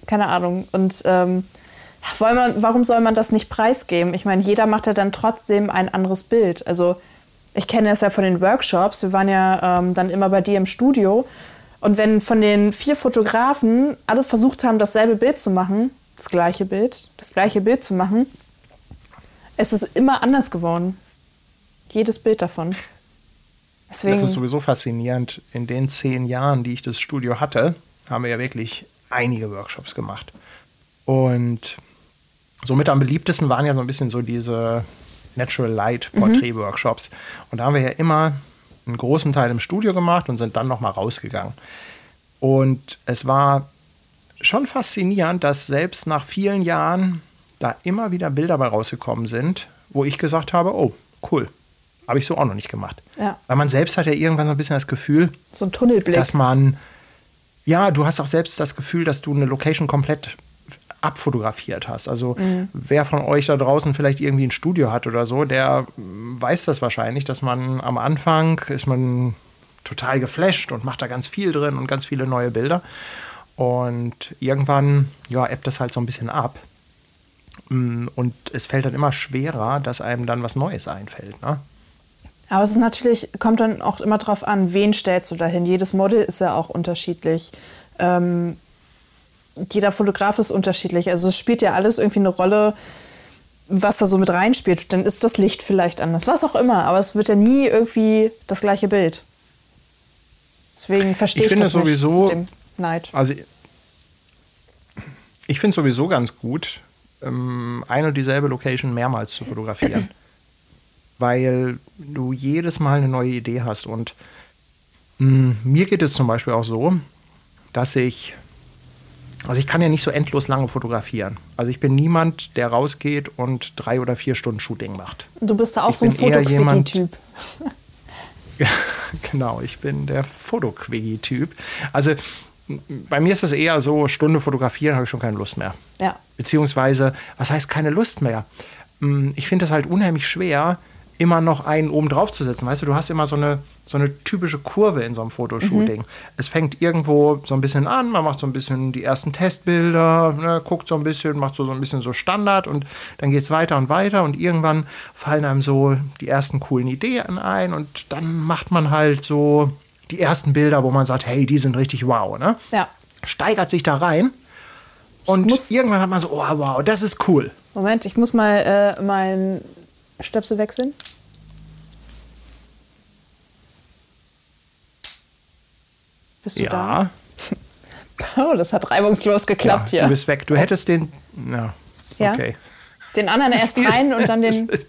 keine Ahnung. Und ähm, man, warum soll man das nicht preisgeben? Ich meine, jeder macht ja dann trotzdem ein anderes Bild. Also ich kenne es ja von den Workshops. Wir waren ja ähm, dann immer bei dir im Studio. Und wenn von den vier Fotografen alle versucht haben, dasselbe Bild zu machen, das gleiche Bild, das gleiche Bild zu machen, es ist immer anders geworden. Jedes Bild davon. Deswegen, Das ist sowieso faszinierend. In den zehn Jahren, die ich das Studio hatte, haben wir ja wirklich einige Workshops gemacht. Und somit am beliebtesten waren ja so ein bisschen so diese Natural Light Portrait Workshops. Und da haben wir ja immer einen großen Teil im Studio gemacht und sind dann nochmal rausgegangen. Und es war schon faszinierend, dass selbst nach vielen Jahren da immer wieder Bilder bei rausgekommen sind, wo ich gesagt habe, oh, cool, habe ich so auch noch nicht gemacht. Ja. Weil man selbst hat ja irgendwann so ein bisschen das Gefühl, so ein Tunnelblick. dass man, ja, du hast auch selbst das Gefühl, dass du eine Location komplett abfotografiert hast. Also wer von euch da draußen vielleicht irgendwie ein Studio hat oder so, der weiß das wahrscheinlich, dass man am Anfang ist man total geflasht und macht da ganz viel drin und ganz viele neue Bilder. Und irgendwann, ja, ebbt das halt so ein bisschen ab. Mm, Und es fällt dann immer schwerer, dass einem dann was Neues einfällt. Ne? Aber es ist natürlich, kommt dann auch immer drauf an, wen stellst du dahin. Jedes Model ist ja auch unterschiedlich. Ähm, jeder Fotograf ist unterschiedlich. Also es spielt ja alles irgendwie eine Rolle, was da so mit reinspielt. Dann ist das Licht vielleicht anders, was auch immer. Aber es wird ja nie irgendwie das gleiche Bild. Deswegen verstehe Ich ich, finde das nicht sowieso- dem Neid. Also ich finde es sowieso ganz gut, ähm, eine und dieselbe Location mehrmals zu fotografieren. weil du jedes Mal eine neue Idee hast. Und mh, mir geht es zum Beispiel auch so, dass ich, also ich kann ja nicht so endlos lange fotografieren. Also ich bin niemand, der rausgeht und drei oder vier Stunden Shooting macht. Du bist da auch ich so ein Fotoquickie-Typ. Ja, genau, ich bin der Fotoquiggy-Typ. Also bei mir ist es eher so, Stunde fotografieren habe ich schon keine Lust mehr. Ja. Beziehungsweise, was heißt keine Lust mehr? Mm, Ich finde es halt unheimlich schwer, immer noch einen oben drauf zu setzen. Weißt du, du hast immer so eine, so eine typische Kurve in so einem Fotoshooting. Es fängt irgendwo so ein bisschen an, man macht so ein bisschen die ersten Testbilder, ne, guckt so ein bisschen, macht so, so ein bisschen so Standard und dann geht es weiter und weiter und irgendwann fallen einem so die ersten coolen Ideen ein und dann macht man halt so die ersten Bilder, wo man sagt, hey, die sind richtig wow, ne? Ja. Steigert sich da rein und muss- irgendwann hat man so, oh wow, das ist cool. Moment, ich muss mal äh, meinen Stöpsel wechseln. Bist du Ja, da? Oh, das hat reibungslos geklappt ja, hier. du bist weg. Du hättest den. Ja. Ja? Okay. Den anderen erst rein und dann den.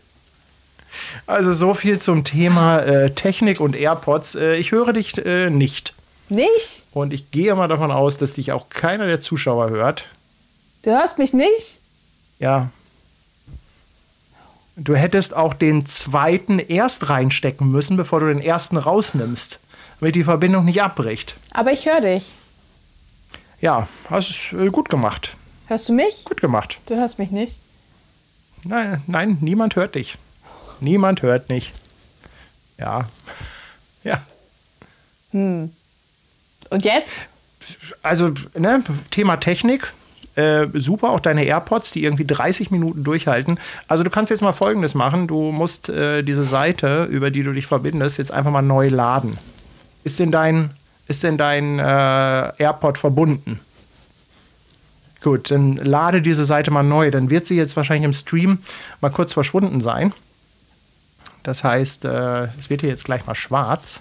Also so viel zum Thema äh, Technik und AirPods. Äh, ich höre dich äh, nicht. Nicht? Und ich gehe mal davon aus, dass dich auch keiner der Zuschauer hört. Du hörst mich nicht? Ja. Du hättest auch den zweiten erst reinstecken müssen, bevor du den ersten rausnimmst, damit die Verbindung nicht abbricht. Aber ich höre dich. Ja, hast es äh, gut gemacht. Hörst du mich? Gut gemacht. Du hörst mich nicht. Nein, nein, niemand hört dich. Niemand hört nicht. Ja. Ja. Hm. Und jetzt? Also, ne, Thema Technik. Äh, super, auch deine AirPods, die irgendwie 30 Minuten durchhalten. Also du kannst jetzt mal Folgendes machen. Du musst äh, diese Seite, über die du dich verbindest, jetzt einfach mal neu laden. Ist denn dein, ist denn dein äh, AirPod verbunden? Gut, dann lade diese Seite mal neu. Dann wird sie jetzt wahrscheinlich im Stream mal kurz verschwunden sein. Das heißt, äh, es wird hier jetzt gleich mal schwarz.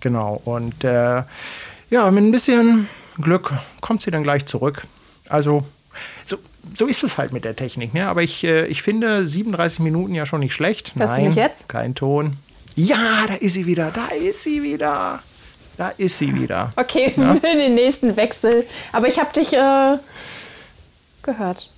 Genau, und äh, ja, mit ein bisschen Glück kommt sie dann gleich zurück. Also, so, so ist es halt mit der Technik. Ne? Aber ich, äh, ich finde 37 Minuten ja schon nicht schlecht. Hörst Nein, du mich jetzt? Kein Ton. Ja, da ist sie wieder. Da ist sie wieder. Da ist sie wieder. Okay, ja? für den nächsten Wechsel. Aber ich habe dich äh, gehört.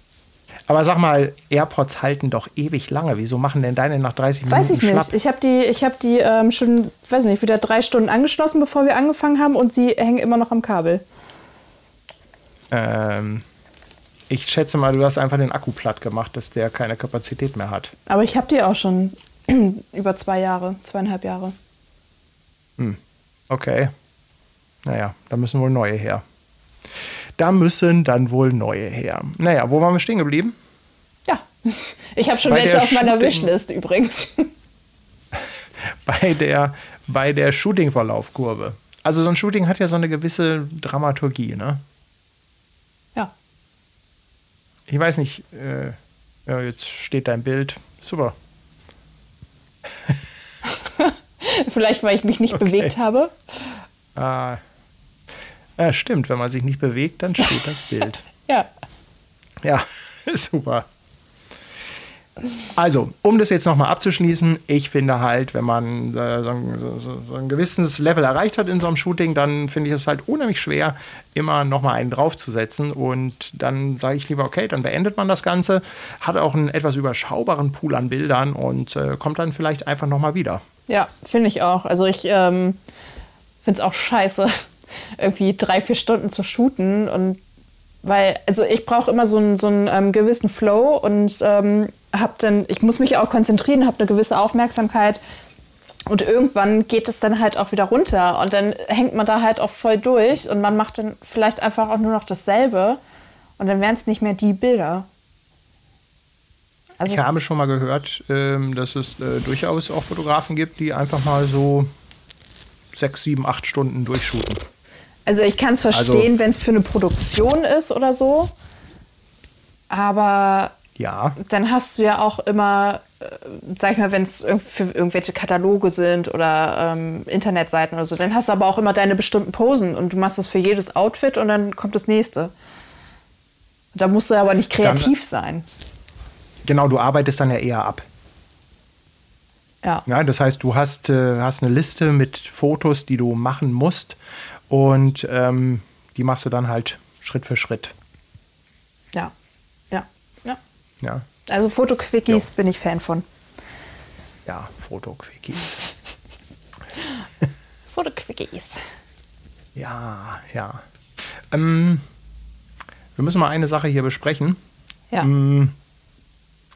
Aber sag mal, AirPods halten doch ewig lange. Wieso machen denn deine nach 30 Minuten Weiß ich schlapp? nicht. Ich habe die, ich hab die ähm, schon, weiß nicht, wieder drei Stunden angeschlossen, bevor wir angefangen haben und sie hängen immer noch am Kabel. Ähm, ich schätze mal, du hast einfach den Akku platt gemacht, dass der keine Kapazität mehr hat. Aber ich habe die auch schon über zwei Jahre, zweieinhalb Jahre. Hm. Okay. Naja, da müssen wohl neue her. Da müssen dann wohl neue her. Naja, wo waren wir stehen geblieben? Ich habe schon Bei welche auf meiner Shooting- Wishlist übrigens. Bei der, bei der Shooting-Verlaufkurve. Also so ein Shooting hat ja so eine gewisse Dramaturgie, ne? ja. Ich weiß nicht, äh, ja, jetzt steht dein Bild. Super. Vielleicht, weil ich mich nicht Okay. bewegt habe. Ah, ja, stimmt, wenn man sich nicht bewegt, dann steht das Bild. Ja. Ja, super. Also, um das jetzt nochmal abzuschließen, ich finde halt, wenn man äh, so, ein, so, ein gewisses Level erreicht hat in so einem Shooting, dann finde ich es halt unheimlich schwer, immer nochmal einen draufzusetzen. Und dann sage ich lieber, okay, dann beendet man das Ganze, hat auch einen etwas überschaubaren Pool an Bildern und äh, kommt dann vielleicht einfach nochmal wieder. Ja, finde ich auch. Also ich ähm, finde es auch scheiße, irgendwie drei, vier Stunden zu shooten. Und weil, also ich brauche immer so einen, so ähm, gewissen Flow und ähm, hab dann, ich muss mich auch konzentrieren, habe eine gewisse Aufmerksamkeit. Und irgendwann geht es dann halt auch wieder runter. Und dann hängt man da halt auch voll durch und man macht dann vielleicht einfach auch nur noch dasselbe. Und dann wären es nicht mehr die Bilder. Also Ich habe schon mal gehört, ähm, dass es äh, durchaus auch Fotografen gibt, die einfach mal so sechs, sieben, acht Stunden durchshooten. Also ich kann es Also- verstehen, wenn es für eine Produktion ist oder so. Aber Ja, dann hast du ja auch immer, äh, sag ich mal, wenn es für irgendwelche Kataloge sind oder ähm, Internetseiten oder so, dann hast du aber auch immer deine bestimmten Posen und du machst das für jedes Outfit und dann kommt das nächste. Da musst du aber nicht kreativ sein. genau, du arbeitest dann ja eher ab. Ja. Ja, das heißt, du hast, äh, hast eine Liste mit Fotos, die du machen musst und ähm, die machst du dann halt Schritt für Schritt. Ja. Ja. Also Fotoquickies bin ich Fan von. ja Fotoquickies. Fotoquickies. Ja, ja. Ähm, wir müssen mal eine Sache hier besprechen. Ja. Mm,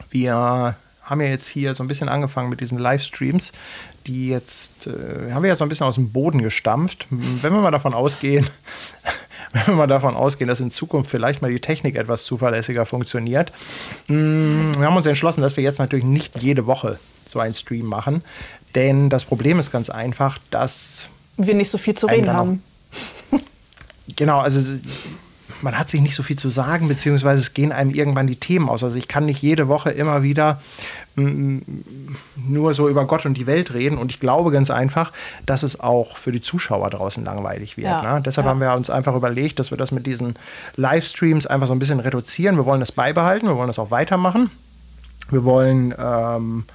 Wir haben ja jetzt hier so ein bisschen angefangen mit diesen Livestreams, die jetzt äh, haben wir ja so ein bisschen aus dem Boden gestampft. Wenn wir mal davon ausgehen, wenn wir mal davon ausgehen, dass in Zukunft vielleicht mal die Technik etwas zuverlässiger funktioniert, mm, wir haben uns entschlossen, dass wir jetzt natürlich nicht jede Woche so einen Stream machen, denn das Problem ist ganz einfach, dass Wir nicht so viel zu reden haben. Genau, also man hat sich nicht so viel zu sagen, beziehungsweise es gehen einem irgendwann die Themen aus. Also ich kann nicht jede Woche immer wieder nur so über Gott und die Welt reden. Und ich glaube ganz einfach, dass es auch für die Zuschauer draußen langweilig wird. Ja, ne? Deshalb ja. haben wir uns einfach überlegt, dass wir das mit diesen Livestreams einfach so ein bisschen reduzieren. Wir wollen das beibehalten, wir wollen das auch weitermachen. Wir wollen ähm,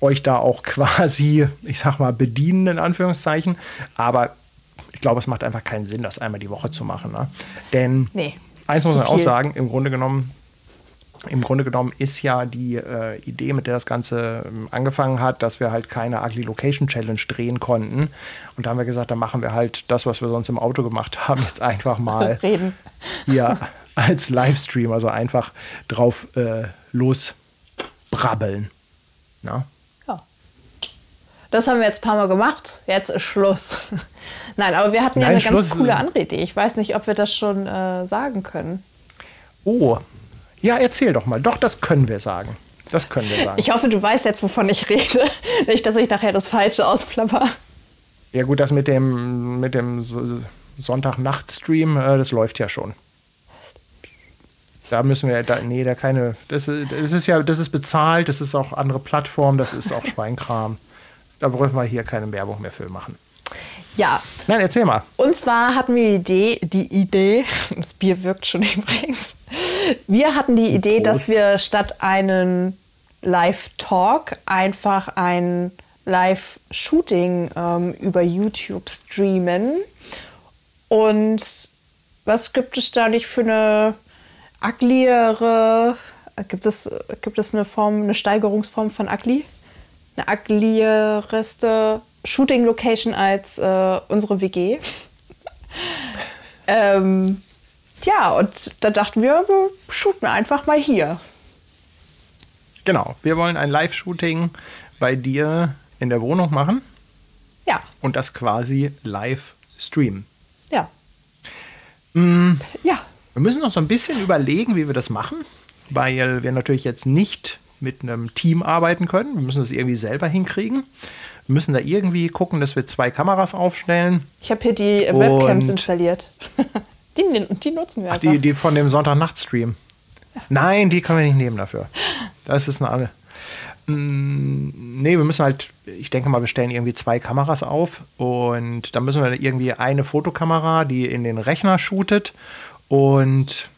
euch da auch quasi, ich sag mal, bedienen, in Anführungszeichen. Aber ich glaube, es macht einfach keinen Sinn, das einmal die Woche zu machen. Ne? Denn nee, eins muss man auch sagen, im Grunde genommen, im Grunde genommen ist ja die äh, Idee, mit der das Ganze ähm, angefangen hat, dass wir halt keine Ugly Location Challenge drehen konnten. Und da haben wir gesagt, dann machen wir halt das, was wir sonst im Auto gemacht haben, jetzt einfach mal reden. Ja, als Livestream, also einfach drauf äh, losbrabbeln. Na? Ja. Das haben wir jetzt ein paar Mal gemacht. Jetzt ist Schluss. Nein, aber wir hatten Nein, ja eine Schluss. ganz coole andere Idee. Ich weiß nicht, ob wir das schon äh, sagen können. Oh, ja, erzähl doch mal. Doch, das können wir sagen. Das können wir sagen. Ich hoffe, du weißt jetzt, wovon ich rede. Nicht, dass ich nachher das Falsche ausplapper. Ja, gut, das mit dem, mit dem Sonntagnacht-Stream, äh, das läuft ja schon. Da müssen wir, da, nee, da keine, das, das ist ja, das ist bezahlt, das ist auch andere Plattform, das ist auch Schweinkram. Da brauchen wir hier keine Werbung mehr für machen. Ja. Nein, erzähl mal. Und zwar hatten wir die Idee, die Idee, das Bier wirkt schon übrigens. Wir hatten die Idee, Brot. dass wir statt einen Live-Talk einfach ein Live-Shooting ähm, über YouTube streamen. Und was gibt es da nicht für eine ugliere, gibt es, gibt es eine Form, eine Steigerungsform von ugly? Eine ugliereste Shooting Location als äh, unsere WG. ähm, ja, und da dachten wir, wir shooten einfach mal hier. Genau, wir wollen ein Live-Shooting bei dir in der Wohnung machen. Ja. Und das quasi live streamen. Ja. Mhm. Ja. Wir müssen noch so ein bisschen überlegen, wie wir das machen, weil wir natürlich jetzt nicht mit einem Team arbeiten können. Wir müssen das irgendwie selber hinkriegen. Wir müssen da irgendwie gucken, dass wir zwei Kameras aufstellen. Ich habe hier die Webcams installiert. die, die, nutzen wir einfach. Ach, die, die von dem Sonntagnachtstream. Nein, die können wir nicht nehmen dafür. Das ist eine andere. Mm, nee, wir müssen halt, ich denke mal, wir stellen irgendwie zwei Kameras auf und dann müssen wir irgendwie eine Fotokamera, die in den Rechner shootet und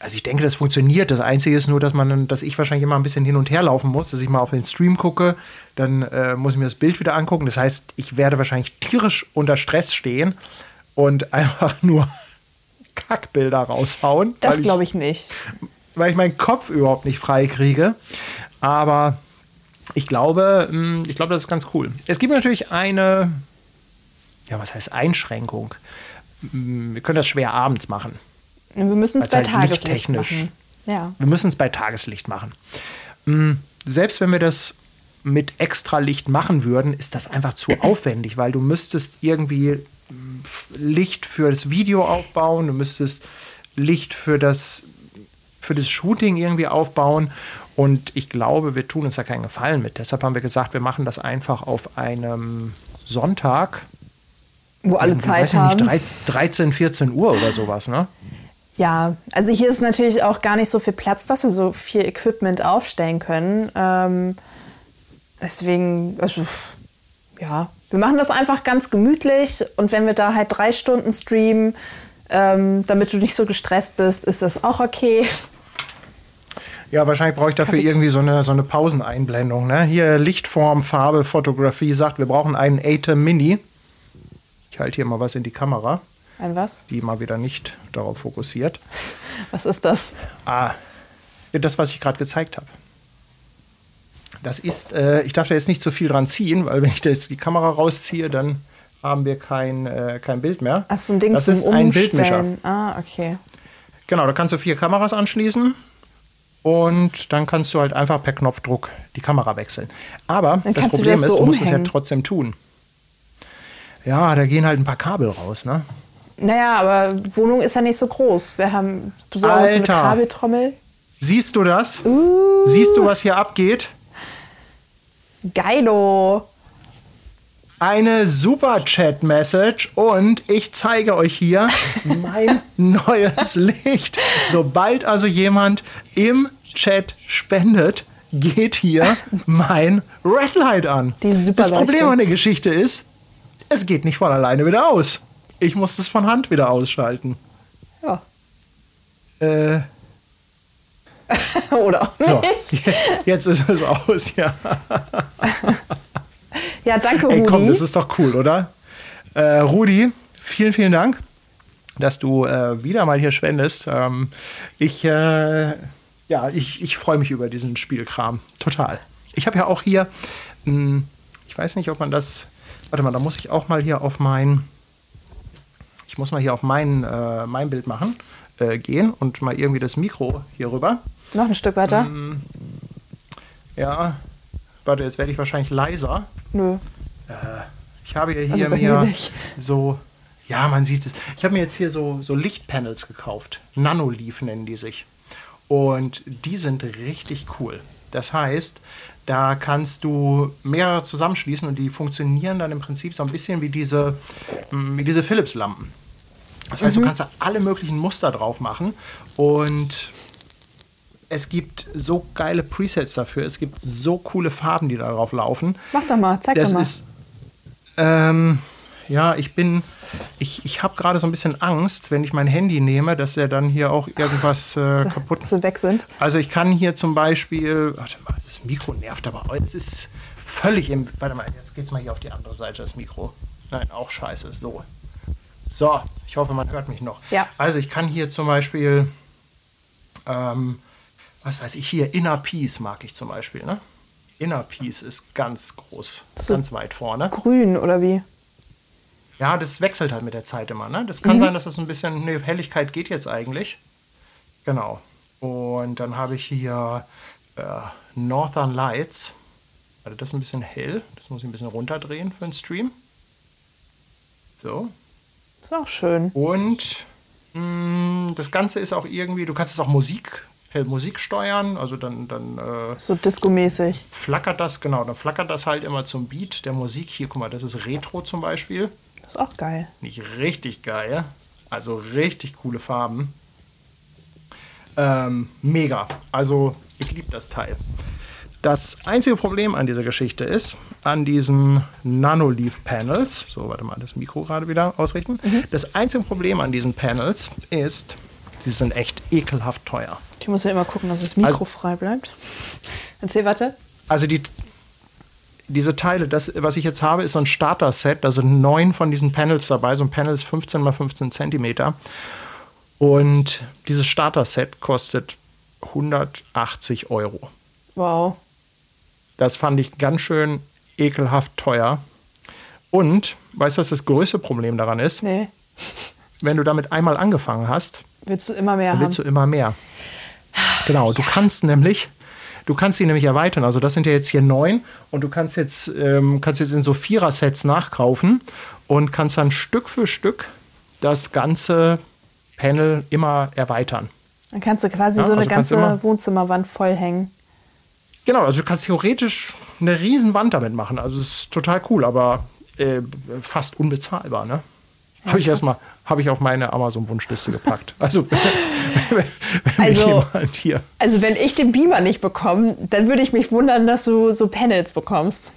also ich denke, das funktioniert. Das Einzige ist nur, dass man, dass ich wahrscheinlich immer ein bisschen hin und her laufen muss, dass ich mal auf den Stream gucke, dann äh, muss ich mir das Bild wieder angucken. Das heißt, ich werde wahrscheinlich tierisch unter Stress stehen und einfach nur Kackbilder raushauen. Das glaube ich nicht. Weil ich meinen Kopf überhaupt nicht frei kriege. Aber ich glaube, hm, ich glaube, das ist ganz cool. Es gibt natürlich eine, ja, was heißt Einschränkung? Hm, wir können das schwer abends machen. Wir müssen es bei halt Tageslicht machen. Ja. Wir müssen es bei Tageslicht machen. Hm, selbst wenn wir das mit extra Licht machen würden, ist das einfach zu aufwendig, weil du müsstest irgendwie Licht für das Video aufbauen, du müsstest Licht für das, für das Shooting irgendwie aufbauen. Und ich glaube, wir tun uns da keinen Gefallen mit. Deshalb haben wir gesagt, wir machen das einfach auf einem Sonntag. Wo alle Zeit haben. Nicht, 13, 14 Uhr oder sowas, ne? Ja, also hier ist natürlich auch gar nicht so viel Platz, dass wir so viel Equipment aufstellen können. Ähm, deswegen, also, ja, wir machen das einfach ganz gemütlich und wenn wir da halt drei Stunden streamen, ähm, damit du nicht so gestresst bist, ist das auch okay. Ja, wahrscheinlich brauche ich dafür irgendwie so eine, so eine Pauseneinblendung. Ne? Hier Lichtform, Farbe, Fotografie sagt, wir brauchen einen Atem Mini. Ich halte hier mal was in die Kamera. Ein was? Die mal wieder nicht darauf fokussiert. Was ist das? Ah, das, was ich gerade gezeigt habe. Das ist, äh, ich darf da jetzt nicht so viel dran ziehen, weil wenn ich da jetzt die Kamera rausziehe, dann haben wir kein, äh, kein Bild mehr. Ach, so ein Ding das zum ist ein Bildmischer. Ah, okay. Genau, da kannst du vier Kameras anschließen und dann kannst du halt einfach per Knopfdruck die Kamera wechseln. Aber dann das Problem das so ist, du musst es ja trotzdem tun. Ja, da gehen halt ein paar Kabel raus, ne? Naja, aber Wohnung ist ja nicht so groß. Wir haben besorgt so eine Kabeltrommel. Siehst du das? Uh. Siehst du, was hier abgeht? Geilo. eine Super Chat Message und ich zeige euch hier mein neues Licht. Sobald also jemand im Chat spendet, geht hier mein Red Light an. Das Problem an der Geschichte ist, es geht nicht von alleine wieder aus. Ich muss es von Hand wieder ausschalten. Ja. Äh, Oder auch so, nicht. jetzt ist es aus, ja. Ja, danke, Ey, komm, Rudi. das ist doch cool, oder? Äh, Rudi, vielen, vielen Dank, dass du äh, wieder mal hier spendest. Ähm, ich, äh, ja, ich, ich freue mich über diesen Spielkram. Total. Ich habe ja auch hier, mh, ich weiß nicht, ob man das, warte mal, da muss ich auch mal hier auf mein, ich muss mal hier auf mein, äh, mein Bild machen, äh, gehen und mal irgendwie das Mikro hier rüber. Noch ein Stück weiter? Mm. Ja, warte, jetzt werde ich wahrscheinlich leiser. Nö. Ich habe ja hier Also mir so, ja, man sieht es. Ich habe mir jetzt hier so, so Lichtpanels gekauft. Nanoleaf nennen die sich. Und die sind richtig cool. Das heißt, da kannst du mehrere zusammenschließen und die funktionieren dann im Prinzip so ein bisschen wie diese, mm, wie diese Philips-Lampen. Das heißt, du kannst da alle möglichen Muster drauf machen und es gibt so geile Presets dafür. Es gibt so coole Farben, die da drauf laufen. Mach doch mal, zeig Das doch mal. ist, ähm, ja, ich bin, ich, ich habe gerade so ein bisschen Angst, wenn ich mein Handy nehme, dass der dann hier auch irgendwas äh, kaputt. so weg sind. Also ich kann hier zum Beispiel, warte mal, das Mikro nervt aber, auch. es ist völlig im, warte mal, jetzt geht's mal hier auf die andere Seite, das Mikro. Nein, auch scheiße, so. So, ich hoffe, man hört mich noch. Ja. Also ich kann hier zum Beispiel, ähm, was weiß ich, hier Inner Peace mag ich zum Beispiel, ne? Inner Peace ist ganz groß, So. ganz weit vorne. Grün oder wie? Ja, das wechselt halt mit der Zeit immer. Ne? Das kann sein, dass das ein bisschen. Ne, Helligkeit geht jetzt eigentlich. Genau. Und dann habe ich hier äh, Northern Lights. Also das ist ein bisschen hell. Das muss ich ein bisschen runterdrehen für den Stream. So. Ist auch schön. Und mh, das Ganze ist auch irgendwie, du kannst es auch Musik, per Musik steuern. Also dann, dann äh, So Disco-mäßig. flackert das, genau, dann flackert das halt immer zum Beat der Musik. Hier, guck mal, das ist Retro zum Beispiel. Ist auch geil. Nicht richtig geil. Also richtig coole Farben. Ähm, mega. Also ich liebe das Teil. Das einzige Problem an dieser Geschichte ist, an diesen Nanoleaf-Panels, so warte mal, das Mikro gerade wieder ausrichten. Das einzige Problem an diesen Panels ist, sie sind echt ekelhaft teuer. Ich muss ja immer gucken, dass das Mikro Also- frei bleibt. Erzähl, warte. Also die, diese Teile, das, was ich jetzt habe, ist so ein Starter-Set. Da sind neun von diesen Panels dabei. So ein Panel ist 15 mal 15 Zentimeter. Und dieses Starter-Set kostet 180 Euro. Wow. Das fand ich ganz schön ekelhaft teuer. Und, weißt du, was das größte Problem daran ist? Nee. Wenn du damit einmal angefangen hast, Willst du immer mehr dann haben? willst du immer mehr. Genau, du kannst nämlich, du kannst sie nämlich erweitern. Also das sind ja jetzt hier neun und du kannst jetzt, ähm, kannst jetzt in so Vierer-Sets nachkaufen und kannst dann Stück für Stück das ganze Panel immer erweitern. Dann kannst du quasi Ja, so eine also kannst ganze Wohnzimmerwand vollhängen. Genau, also du kannst theoretisch eine riesen Wand damit machen. Also es ist total cool, aber äh, fast unbezahlbar, ne? Habe ich erstmal, habe ich auf meine Amazon-Wunschliste gepackt. Also, wenn Also- mich jemand hier Also wenn ich den Beamer nicht bekomme, dann würde ich mich wundern, dass du so Panels bekommst.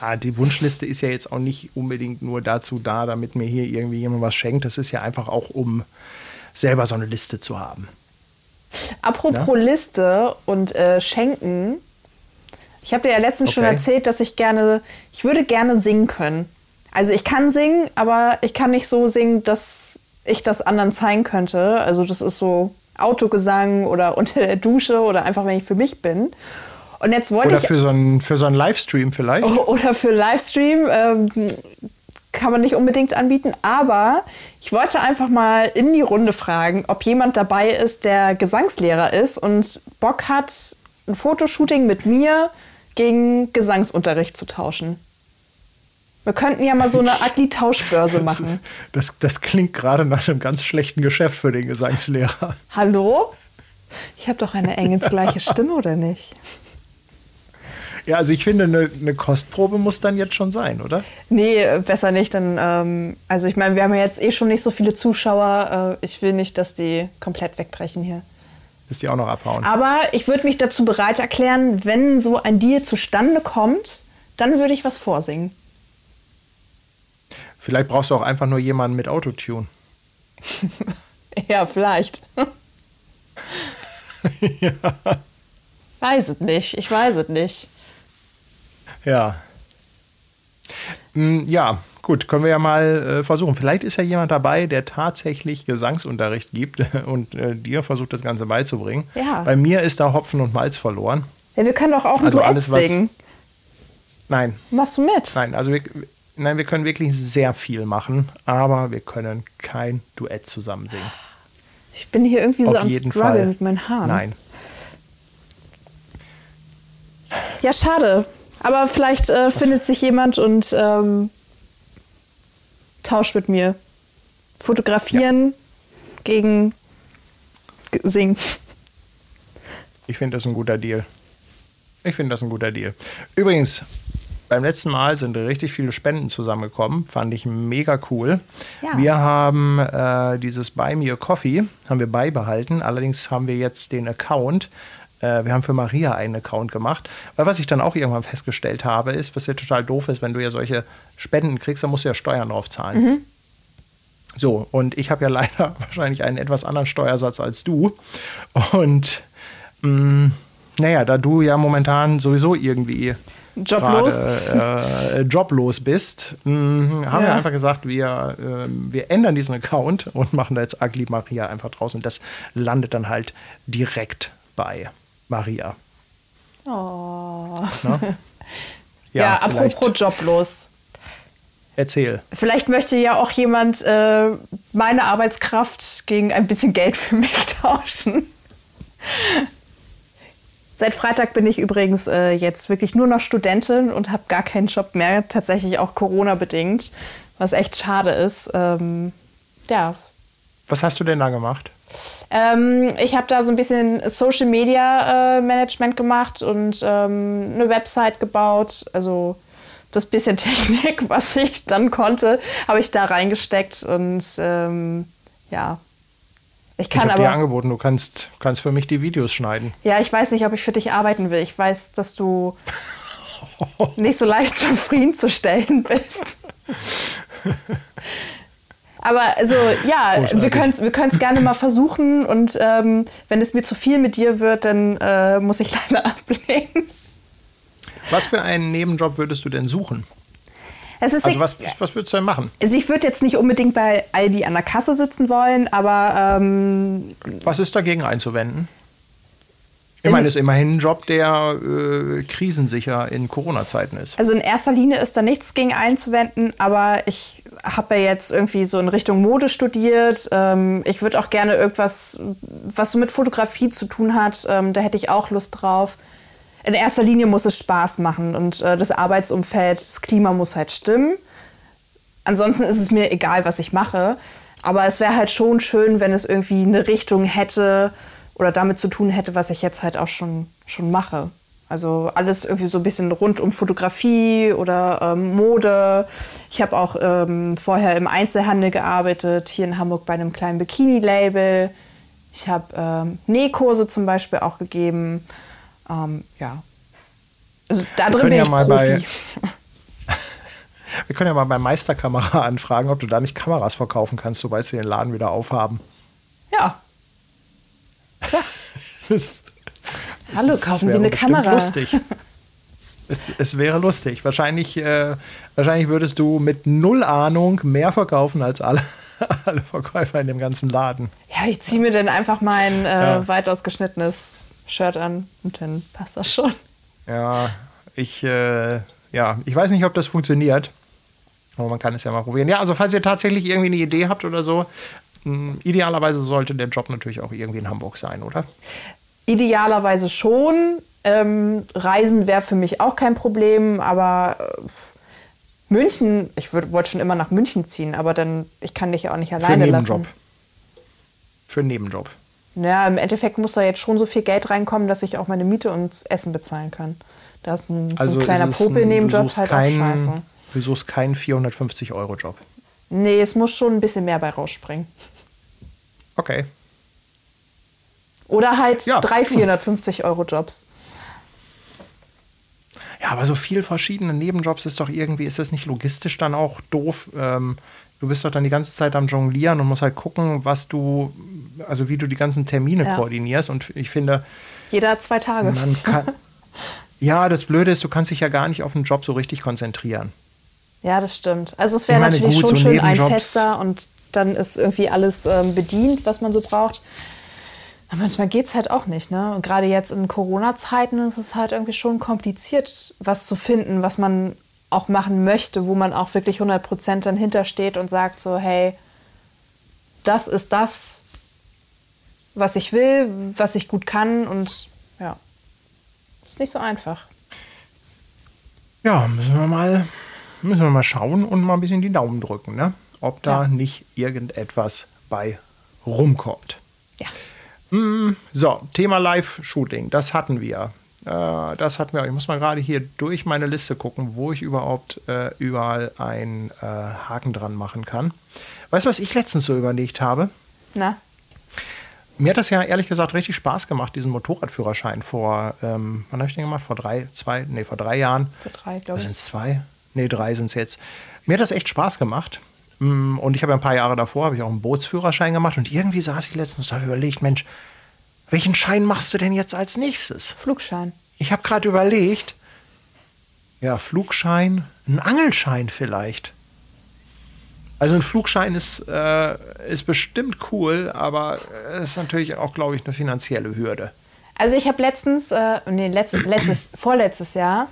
Ja, die Wunschliste ist ja jetzt auch nicht unbedingt nur dazu da, damit mir hier irgendwie jemand was schenkt. Das ist ja einfach auch, um selber so eine Liste zu haben. Apropos Liste und äh, Schenken. Ich habe dir ja letztens schon Okay. erzählt, dass ich gerne, ich würde gerne singen können. Also ich kann singen, aber ich kann nicht so singen, dass ich das anderen zeigen könnte. Also das ist so Autogesang oder unter der Dusche oder einfach, wenn ich für mich bin. Und jetzt wollte Oder ich für so einen, für so einen Livestream vielleicht. oder für Livestream ähm, kann man nicht unbedingt anbieten, aber ich wollte einfach mal in die Runde fragen, ob jemand dabei ist, der Gesangslehrer ist und Bock hat, ein Fotoshooting mit mir gegen Gesangsunterricht zu tauschen. Wir könnten ja mal so eine Ugly-Tauschbörse machen. Das, das klingt gerade nach einem ganz schlechten Geschäft für den Gesangslehrer. Hallo? Ich habe doch eine engelsgleiche Stimme, oder nicht? Ja, also ich finde, eine, eine, Kostprobe muss dann jetzt schon sein, oder? Nee, besser nicht. Dann, ähm, also ich meine, wir haben ja jetzt eh schon nicht so viele Zuschauer. Äh, ich will nicht, dass die komplett wegbrechen hier. Dass die auch noch abhauen. Aber ich würde mich dazu bereit erklären, wenn so ein Deal zustande kommt, dann würde ich was vorsingen. Vielleicht brauchst du auch einfach nur jemanden mit Autotune. ja, vielleicht. ja. Weiß es nicht, ich weiß es nicht. Ja. Hm, ja, gut, können wir ja mal äh, versuchen. Vielleicht ist ja jemand dabei, der tatsächlich Gesangsunterricht gibt und äh, dir versucht, das Ganze beizubringen. Ja. Bei mir ist da Hopfen und Malz verloren. Ja, wir können doch auch ein also Duett alles, singen. Nein. Machst du mit? Nein, also wir, nein, wir können wirklich sehr viel machen, aber wir können kein Duett zusammen singen. Ich bin hier irgendwie Auf so am Struggle mit meinen Haaren. Nein. Ja, schade. Aber vielleicht äh, findet sich jemand und ähm, tauscht mit mir. Fotografieren ja. gegen Singen. Ich finde das ein guter Deal. Ich finde das ein guter Deal. Übrigens, beim letzten Mal sind richtig viele Spenden zusammengekommen. Fand ich mega cool. Ja. Wir haben äh, dieses Buy Me a Coffee haben wir beibehalten. Allerdings haben wir jetzt den Account. Äh, wir haben für Maria einen Account gemacht. Weil was ich dann auch irgendwann festgestellt habe, ist, was ja total doof ist, wenn du ja solche Spenden kriegst, dann musst du ja Steuern drauf zahlen. Mhm. So, und ich habe ja leider wahrscheinlich einen etwas anderen Steuersatz als du. Und mh, mm, naja, da du ja momentan sowieso irgendwie joblos, grade, äh, joblos bist, mh, haben ja. wir einfach gesagt, wir, äh, wir ändern diesen Account und machen da jetzt Ugly Maria einfach draußen. Und das landet dann halt direkt bei Maria. Oh. Ja, ja apropos joblos. Erzähl. Vielleicht möchte ja auch jemand äh, meine Arbeitskraft gegen ein bisschen Geld für mich tauschen. Seit Freitag bin ich übrigens äh, jetzt wirklich nur noch Studentin und habe gar keinen Job mehr, tatsächlich auch Corona-bedingt, was echt schade ist. Ähm, ja. Was hast du denn da gemacht? Ähm, ich habe da so ein bisschen Social Media äh, Management gemacht und ähm, eine Website gebaut. Also das bisschen Technik, was ich dann konnte, habe ich da reingesteckt und ähm, ja, ich kann ich aber. dir angeboten, du kannst, kannst für mich die Videos schneiden. Ja, ich weiß nicht, ob ich für dich arbeiten will. Ich weiß, dass du nicht so leicht zufriedenzustellen bist. Aber also ja, Großartig. wir können es wir gerne mal versuchen und ähm, wenn es mir zu viel mit dir wird, dann äh, muss ich leider ablehnen. Was für einen Nebenjob würdest du denn suchen? Also was, was würdest du denn machen? Also ich würde jetzt nicht unbedingt bei Aldi an der Kasse sitzen wollen, aber... Ähm, was ist dagegen einzuwenden? Ich meine, es ist immerhin ein Job, der äh, krisensicher in Corona-Zeiten ist. Also in erster Linie ist da nichts gegen einzuwenden, aber ich habe ja jetzt irgendwie so in Richtung Mode studiert. Ähm, ich würde auch gerne irgendwas, was so mit Fotografie zu tun hat, ähm, da hätte ich auch Lust drauf in erster Linie muss es Spaß machen und äh, das Arbeitsumfeld, das Klima muss halt stimmen. Ansonsten ist es mir egal, was ich mache. Aber es wäre halt schon schön, wenn es irgendwie eine Richtung hätte oder damit zu tun hätte, was ich jetzt halt auch schon, schon mache. Also alles irgendwie so ein bisschen rund um Fotografie oder ähm, Mode. Ich habe auch ähm, vorher im Einzelhandel gearbeitet, hier in Hamburg bei einem kleinen Bikini-Label. Ich habe ähm, Nähkurse zum Beispiel auch gegeben. Ähm, ja. Also da drin bin ja ich Profi. Bei, wir können ja mal bei Meisterkamera anfragen, ob du da nicht Kameras verkaufen kannst, sobald sie den Laden wieder aufhaben. Ja. ja. das, Hallo, das kaufen Sie eine Kamera. Lustig. es, es, wäre lustig. Wahrscheinlich, äh, wahrscheinlich würdest du mit null Ahnung mehr verkaufen als alle, alle Verkäufer in dem ganzen Laden. Ja, ich ziehe mir dann einfach mein äh, ja. weit ausgeschnittenes Shirt an und dann passt das schon. Ja, ich, äh, ja, ich weiß nicht, ob das funktioniert. Aber man kann es ja mal probieren. Ja, also falls ihr tatsächlich irgendwie eine Idee habt oder so, hm, idealerweise sollte der Job natürlich auch irgendwie in Hamburg sein, oder? Idealerweise schon. Ähm, Reisen wäre für mich auch kein Problem, aber äh, München, ich wollte schon immer nach München ziehen, aber dann, ich kann dich ja auch nicht alleine Für Nebenjob. lassen. Für einen Nebenjob. Ja, im Endeffekt muss da jetzt schon so viel Geld reinkommen, dass ich auch meine Miete und Essen bezahlen kann. Da ist ein, also so ein kleiner Popel-Nebenjob halt kein, auch scheiße. Du suchst keinen 450-Euro-Job. Nee, es muss schon ein bisschen mehr bei rausspringen. Okay. Oder halt ja. drei 450-Euro-Jobs. Ja, aber so viel verschiedene Nebenjobs ist doch irgendwie, ist das nicht logistisch dann auch doof? Ähm, du bist doch dann die ganze Zeit am Jonglieren und musst halt gucken, was du, also wie du die ganzen Termine ja. koordinierst. Und ich finde. Jeder zwei Tage. Kann, ja, das Blöde ist, du kannst dich ja gar nicht auf den Job so richtig konzentrieren. Ja, das stimmt. Also es wäre natürlich gut, schon so schön ein fester und dann ist irgendwie alles ähm, bedient, was man so braucht. Aber manchmal geht es halt auch nicht. Ne? Und gerade jetzt in Corona-Zeiten ist es halt irgendwie schon kompliziert, was zu finden, was man auch machen möchte, wo man auch wirklich 100% dann hintersteht und sagt so, hey, das ist das, was ich will, was ich gut kann und ja, ist nicht so einfach. Ja, müssen wir mal, müssen wir mal schauen und mal ein bisschen die Daumen drücken, ne? ob da ja. nicht irgendetwas bei rumkommt. Ja. Hm, so, Thema Live-Shooting, das hatten wir. Äh, das hatten wir. Ich muss mal gerade hier durch meine Liste gucken, wo ich überhaupt äh, überall einen äh, Haken dran machen kann. Weißt du, was ich letztens so überlegt habe? Na? Mir hat das ja ehrlich gesagt richtig Spaß gemacht, diesen Motorradführerschein vor, ähm, wann habe ich den gemacht? Vor drei, zwei, nee, vor drei Jahren. Vor drei, glaube ich. Sind es zwei? Nee, drei sind es jetzt. Mir hat das echt Spaß gemacht. Mm, und ich habe ein paar Jahre davor, habe ich auch einen Bootsführerschein gemacht und irgendwie saß ich letztens da überlegt, Mensch, welchen Schein machst du denn jetzt als nächstes? Flugschein. Ich habe gerade überlegt, ja, Flugschein, ein Angelschein vielleicht. Also ein Flugschein ist, äh, ist bestimmt cool, aber es ist natürlich auch, glaube ich, eine finanzielle Hürde. Also ich habe letztens, äh, nee, letztes, letztes, vorletztes Jahr,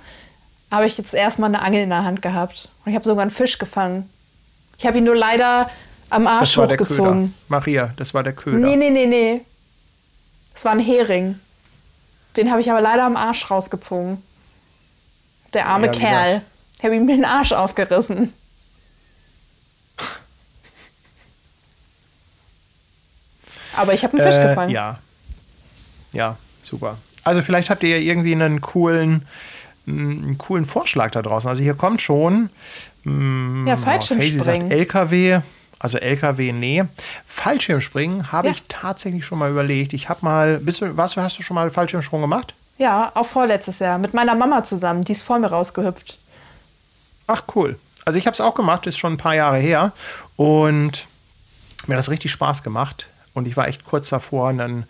habe ich jetzt erstmal eine Angel in der Hand gehabt. Und ich habe sogar einen Fisch gefangen. Ich habe ihn nur leider am Arsch das war hochgezogen. Der Maria, das war der Köder. Nee, nee, nee, nee. Das war ein Hering. Den habe ich aber leider am Arsch rausgezogen. Der arme ja, Kerl. Ich habe ihm den Arsch aufgerissen. Aber ich habe einen Fisch äh, gefangen. Ja. Ja, super. Also vielleicht habt ihr ja irgendwie einen coolen, einen coolen Vorschlag da draußen. Also hier kommt schon Mm, ja, Fallschirmspringen. Oh, LKW, also LKW, nee. Fallschirmspringen habe ja. ich tatsächlich schon mal überlegt. Ich habe mal, bist du, was, hast du schon mal Fallschirmsprung gemacht? Ja, auch vorletztes Jahr. Mit meiner Mama zusammen. Die ist vor mir rausgehüpft. Ach, cool. Also ich habe es auch gemacht, ist schon ein paar Jahre her. Und mir hat das richtig Spaß gemacht. Und ich war echt kurz davor, einen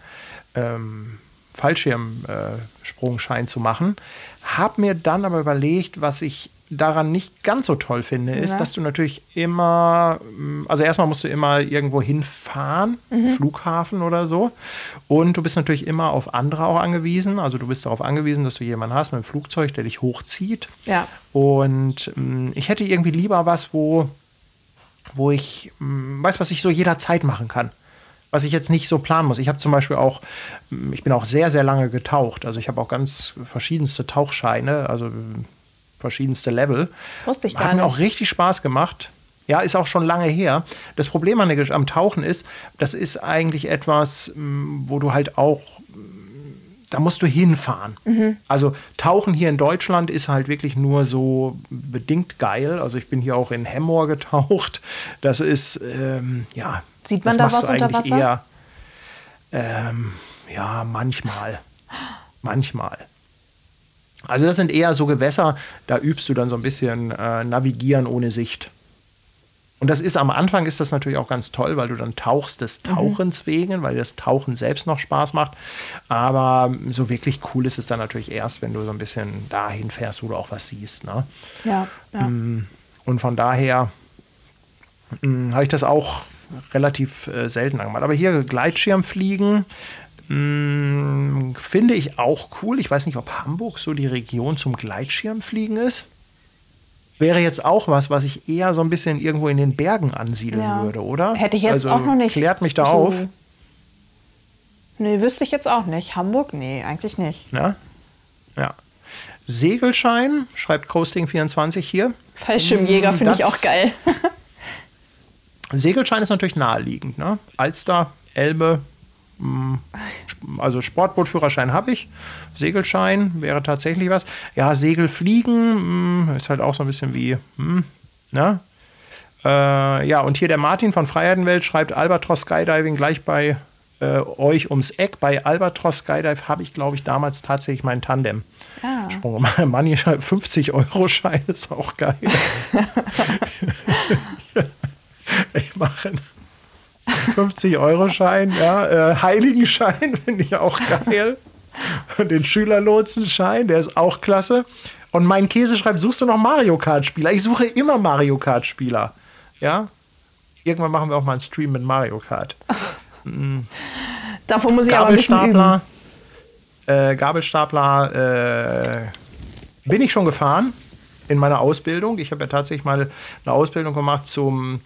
ähm, Fallschirmsprungschein äh, zu machen. Habe mir dann aber überlegt, was ich daran nicht ganz so toll finde, ist, ja. dass du natürlich immer, also erstmal musst du immer irgendwo hinfahren, mhm. Flughafen oder so. Und du bist natürlich immer auf andere auch angewiesen. Also du bist darauf angewiesen, dass du jemanden hast mit dem Flugzeug, der dich hochzieht. Ja. Und ähm, ich hätte irgendwie lieber was, wo, wo ich ähm, weiß, was ich so jederzeit machen kann was ich jetzt nicht so planen muss. Ich habe zum Beispiel auch, ich bin auch sehr, sehr lange getaucht. Also ich habe auch ganz verschiedenste Tauchscheine, also verschiedenste Level. Wusste ich gar Hat nicht. mir auch richtig Spaß gemacht. Ja, ist auch schon lange her. Das Problem am Tauchen ist, das ist eigentlich etwas, wo du halt auch, da musst du hinfahren. Mhm. Also Tauchen hier in Deutschland ist halt wirklich nur so bedingt geil. Also ich bin hier auch in Hemmoor getaucht. Das ist, ähm, ja. Sieht man da was unter Wasser? Eher, ähm, ja, manchmal. Manchmal. Also das sind eher so Gewässer, da übst du dann so ein bisschen äh, Navigieren ohne Sicht. Und das ist am Anfang ist das natürlich auch ganz toll, weil du dann tauchst des mhm. Tauchens mhm. wegen, weil das Tauchen selbst noch Spaß macht. Aber so wirklich cool ist es dann natürlich erst, wenn du so ein bisschen dahin fährst, wo du auch was siehst. Ne? Ja, ja. Mm, und von daher mm, habe ich das auch relativ äh, selten gemacht. Aber hier Gleitschirmfliegen hm, finde ich auch cool. Ich weiß nicht, ob Hamburg so die Region zum Gleitschirmfliegen ist. Wäre jetzt auch was, was ich eher so ein bisschen irgendwo in den Bergen ansiedeln ja. würde, oder? Hätte ich jetzt also, auch noch nicht. Klärt mich da so. auf. Nee, wüsste ich jetzt auch nicht. Hamburg? Nee, eigentlich nicht. Ja. Ja. Segelschein, schreibt Coasting24 hier. Fallschirmjäger hm, finde ich auch geil. Segelschein ist natürlich naheliegend. Ne? Alster, Elbe, Also Sportbootführerschein habe ich. Segelschein wäre tatsächlich was. Ja, Segelfliegen mh, hm, ist halt auch so ein bisschen wie, mh, hm, ne? Äh, ja, und hier der Martin von Freiheitenwelt schreibt Albatros Skydiving gleich bei äh, euch ums Eck. Bei Albatros Skydive habe ich, glaube ich, damals tatsächlich meinen Tandem. Ah. Sprung. Manni 50 Euro Schein ist auch geil. ich mache einen 50 Euro Schein, ja, äh, Heiligenschein finde ich auch geil. Und den Schülerlotsenschein, der ist auch klasse. Und mein Käse schreibt, suchst du noch Mario Kart Spieler? Ich suche immer Mario Kart Spieler. Ja? Irgendwann machen wir auch mal einen Stream mit Mario Kart. Mhm. Davor muss ich aber ein bisschen üben. Äh, Gabelstapler äh, bin ich schon gefahren in meiner Ausbildung. Ich habe ja tatsächlich mal eine Ausbildung gemacht zum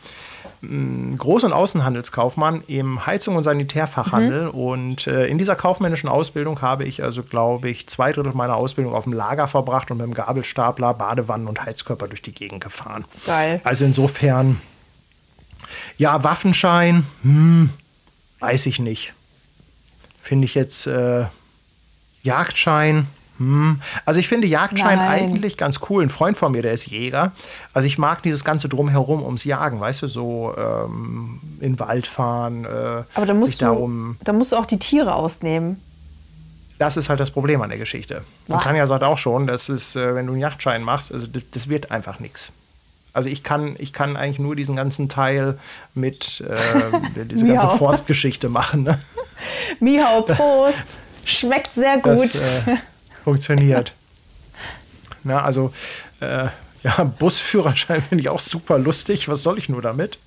Groß- und Außenhandelskaufmann im Heizung- und Sanitärfachhandel. Mhm. Und äh, in dieser kaufmännischen Ausbildung habe ich also, glaube ich, zwei Drittel meiner Ausbildung auf dem Lager verbracht und mit dem Gabelstapler Badewannen und Heizkörper durch die Gegend gefahren. Geil. Also insofern, ja, Waffenschein, hm, weiß ich nicht. Finde ich jetzt äh, Jagdschein. Hm. Also ich finde Jagdschein Nein. eigentlich ganz cool. Ein Freund von mir, der ist Jäger. Also ich mag dieses ganze Drumherum ums Jagen, weißt du, so ähm, in den Wald fahren. Äh, Aber da musst, du, da musst du auch die Tiere ausnehmen. Das ist halt das Problem an der Geschichte. Und Tanja sagt auch schon, dass es, äh, wenn du einen Jagdschein machst, also das, das wird einfach nichts. Also ich kann, ich kann eigentlich nur diesen ganzen Teil mit äh, diese ganze Forstgeschichte machen. Ne? Mihau, Prost! Schmeckt sehr gut. Das, äh, funktioniert. Na, also äh, ja, Busführerschein finde ich auch super lustig. Was soll ich nur damit?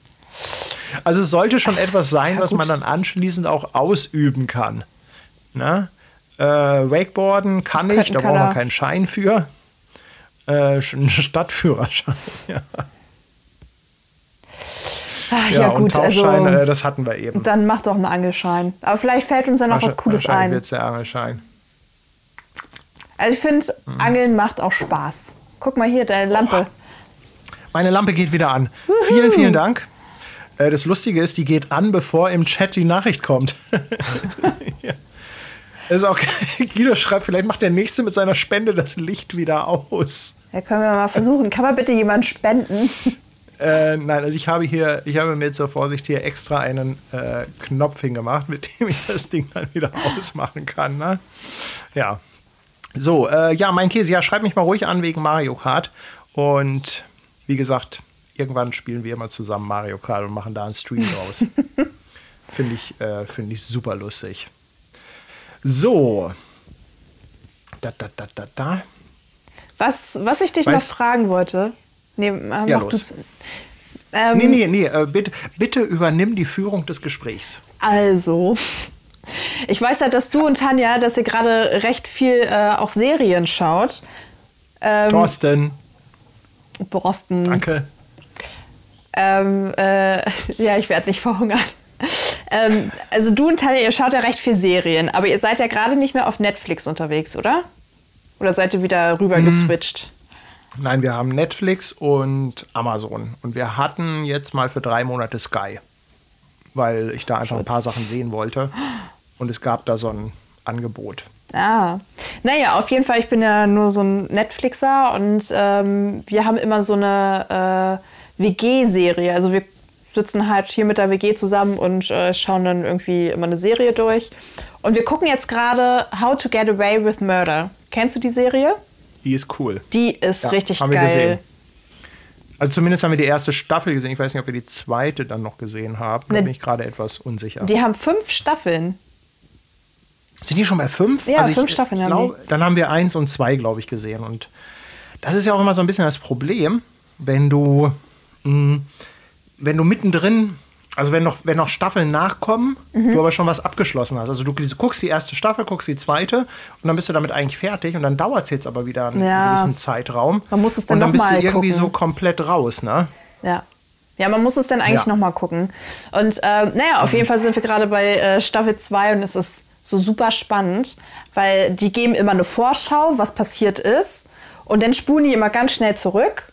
Also es sollte schon etwas sein, ja, was man dann anschließend auch ausüben kann. Na? Äh, Wakeboarden kann ich, da braucht man keinen Schein für. Äh, ein Stadtführerschein. ja. Ach, ja, ja, gut, also äh, das hatten wir eben. Dann macht doch einen Angelschein. Aber vielleicht fällt uns ja noch was Cooles ein. wird der Angelschein. Also ich finde, mhm. Angeln macht auch Spaß. Guck mal hier, deine Lampe. Meine Lampe geht wieder an. Juhu. Vielen, vielen Dank. Äh, das Lustige ist, die geht an, bevor im Chat die Nachricht kommt. ja. ist auch Guido schreibt, vielleicht macht der Nächste mit seiner Spende das Licht wieder aus. Ja, können wir mal versuchen. Kann man bitte jemand spenden? Äh, nein, also ich habe hier, ich habe mir zur Vorsicht hier extra einen äh, Knopf hingemacht, mit dem ich das Ding dann wieder ausmachen kann. Ne? Ja. So, äh, ja, mein Käse, ja, schreib mich mal ruhig an wegen Mario Kart. Und wie gesagt, irgendwann spielen wir immer zusammen Mario Kart und machen da einen Stream draus. Finde ich, äh, find ich super lustig. So. Da, da, da, da, da. Was, was ich dich weißt, noch fragen wollte, Nee, äh, ja, los. Ähm, nee, nee, nee, äh, bitte, bitte übernimm die Führung des Gesprächs. Also, ich weiß ja, dass du und Tanja, dass ihr gerade recht viel äh, auch Serien schaut. Ähm, Thorsten. Borsten. Danke. Ähm, äh, ja, ich werde nicht verhungern. Ähm, also du und Tanja, ihr schaut ja recht viel Serien, aber ihr seid ja gerade nicht mehr auf Netflix unterwegs, oder? Oder seid ihr wieder rüber hm. geswitcht? Nein, wir haben Netflix und Amazon. Und wir hatten jetzt mal für drei Monate Sky, weil ich da einfach ein paar Sachen sehen wollte. Und es gab da so ein Angebot. Ah, naja, auf jeden Fall, ich bin ja nur so ein Netflixer und ähm, wir haben immer so eine äh, WG-Serie. Also wir sitzen halt hier mit der WG zusammen und äh, schauen dann irgendwie immer eine Serie durch. Und wir gucken jetzt gerade How to Get Away with Murder. Kennst du die Serie? Die ist cool. Die ist ja, richtig haben geil. Wir gesehen. Also zumindest haben wir die erste Staffel gesehen. Ich weiß nicht, ob wir die zweite dann noch gesehen haben. Da ne, bin ich gerade etwas unsicher. Die haben fünf Staffeln. Sind die schon bei fünf? Ja, also fünf ich, Staffeln ich glaub, haben die. Dann haben wir eins und zwei, glaube ich, gesehen. Und das ist ja auch immer so ein bisschen das Problem, wenn du, mh, hm, wenn du mittendrin also wenn noch, wenn noch Staffeln nachkommen, mhm. du aber schon was abgeschlossen hast. Also du guckst die erste Staffel, guckst die zweite und dann bist du damit eigentlich fertig und dann dauert es jetzt aber wieder einen ja. gewissen Zeitraum. Man muss es dann, und dann bist du irgendwie gucken. so komplett raus, ne? Ja. Ja, man muss es dann eigentlich ja. noch gucken. Und äh, naja, auf mhm. jeden Fall sind wir gerade bei äh, Staffel 2 und es ist so super spannend, weil die geben immer eine Vorschau, was passiert ist. Und dann spulen die immer ganz schnell zurück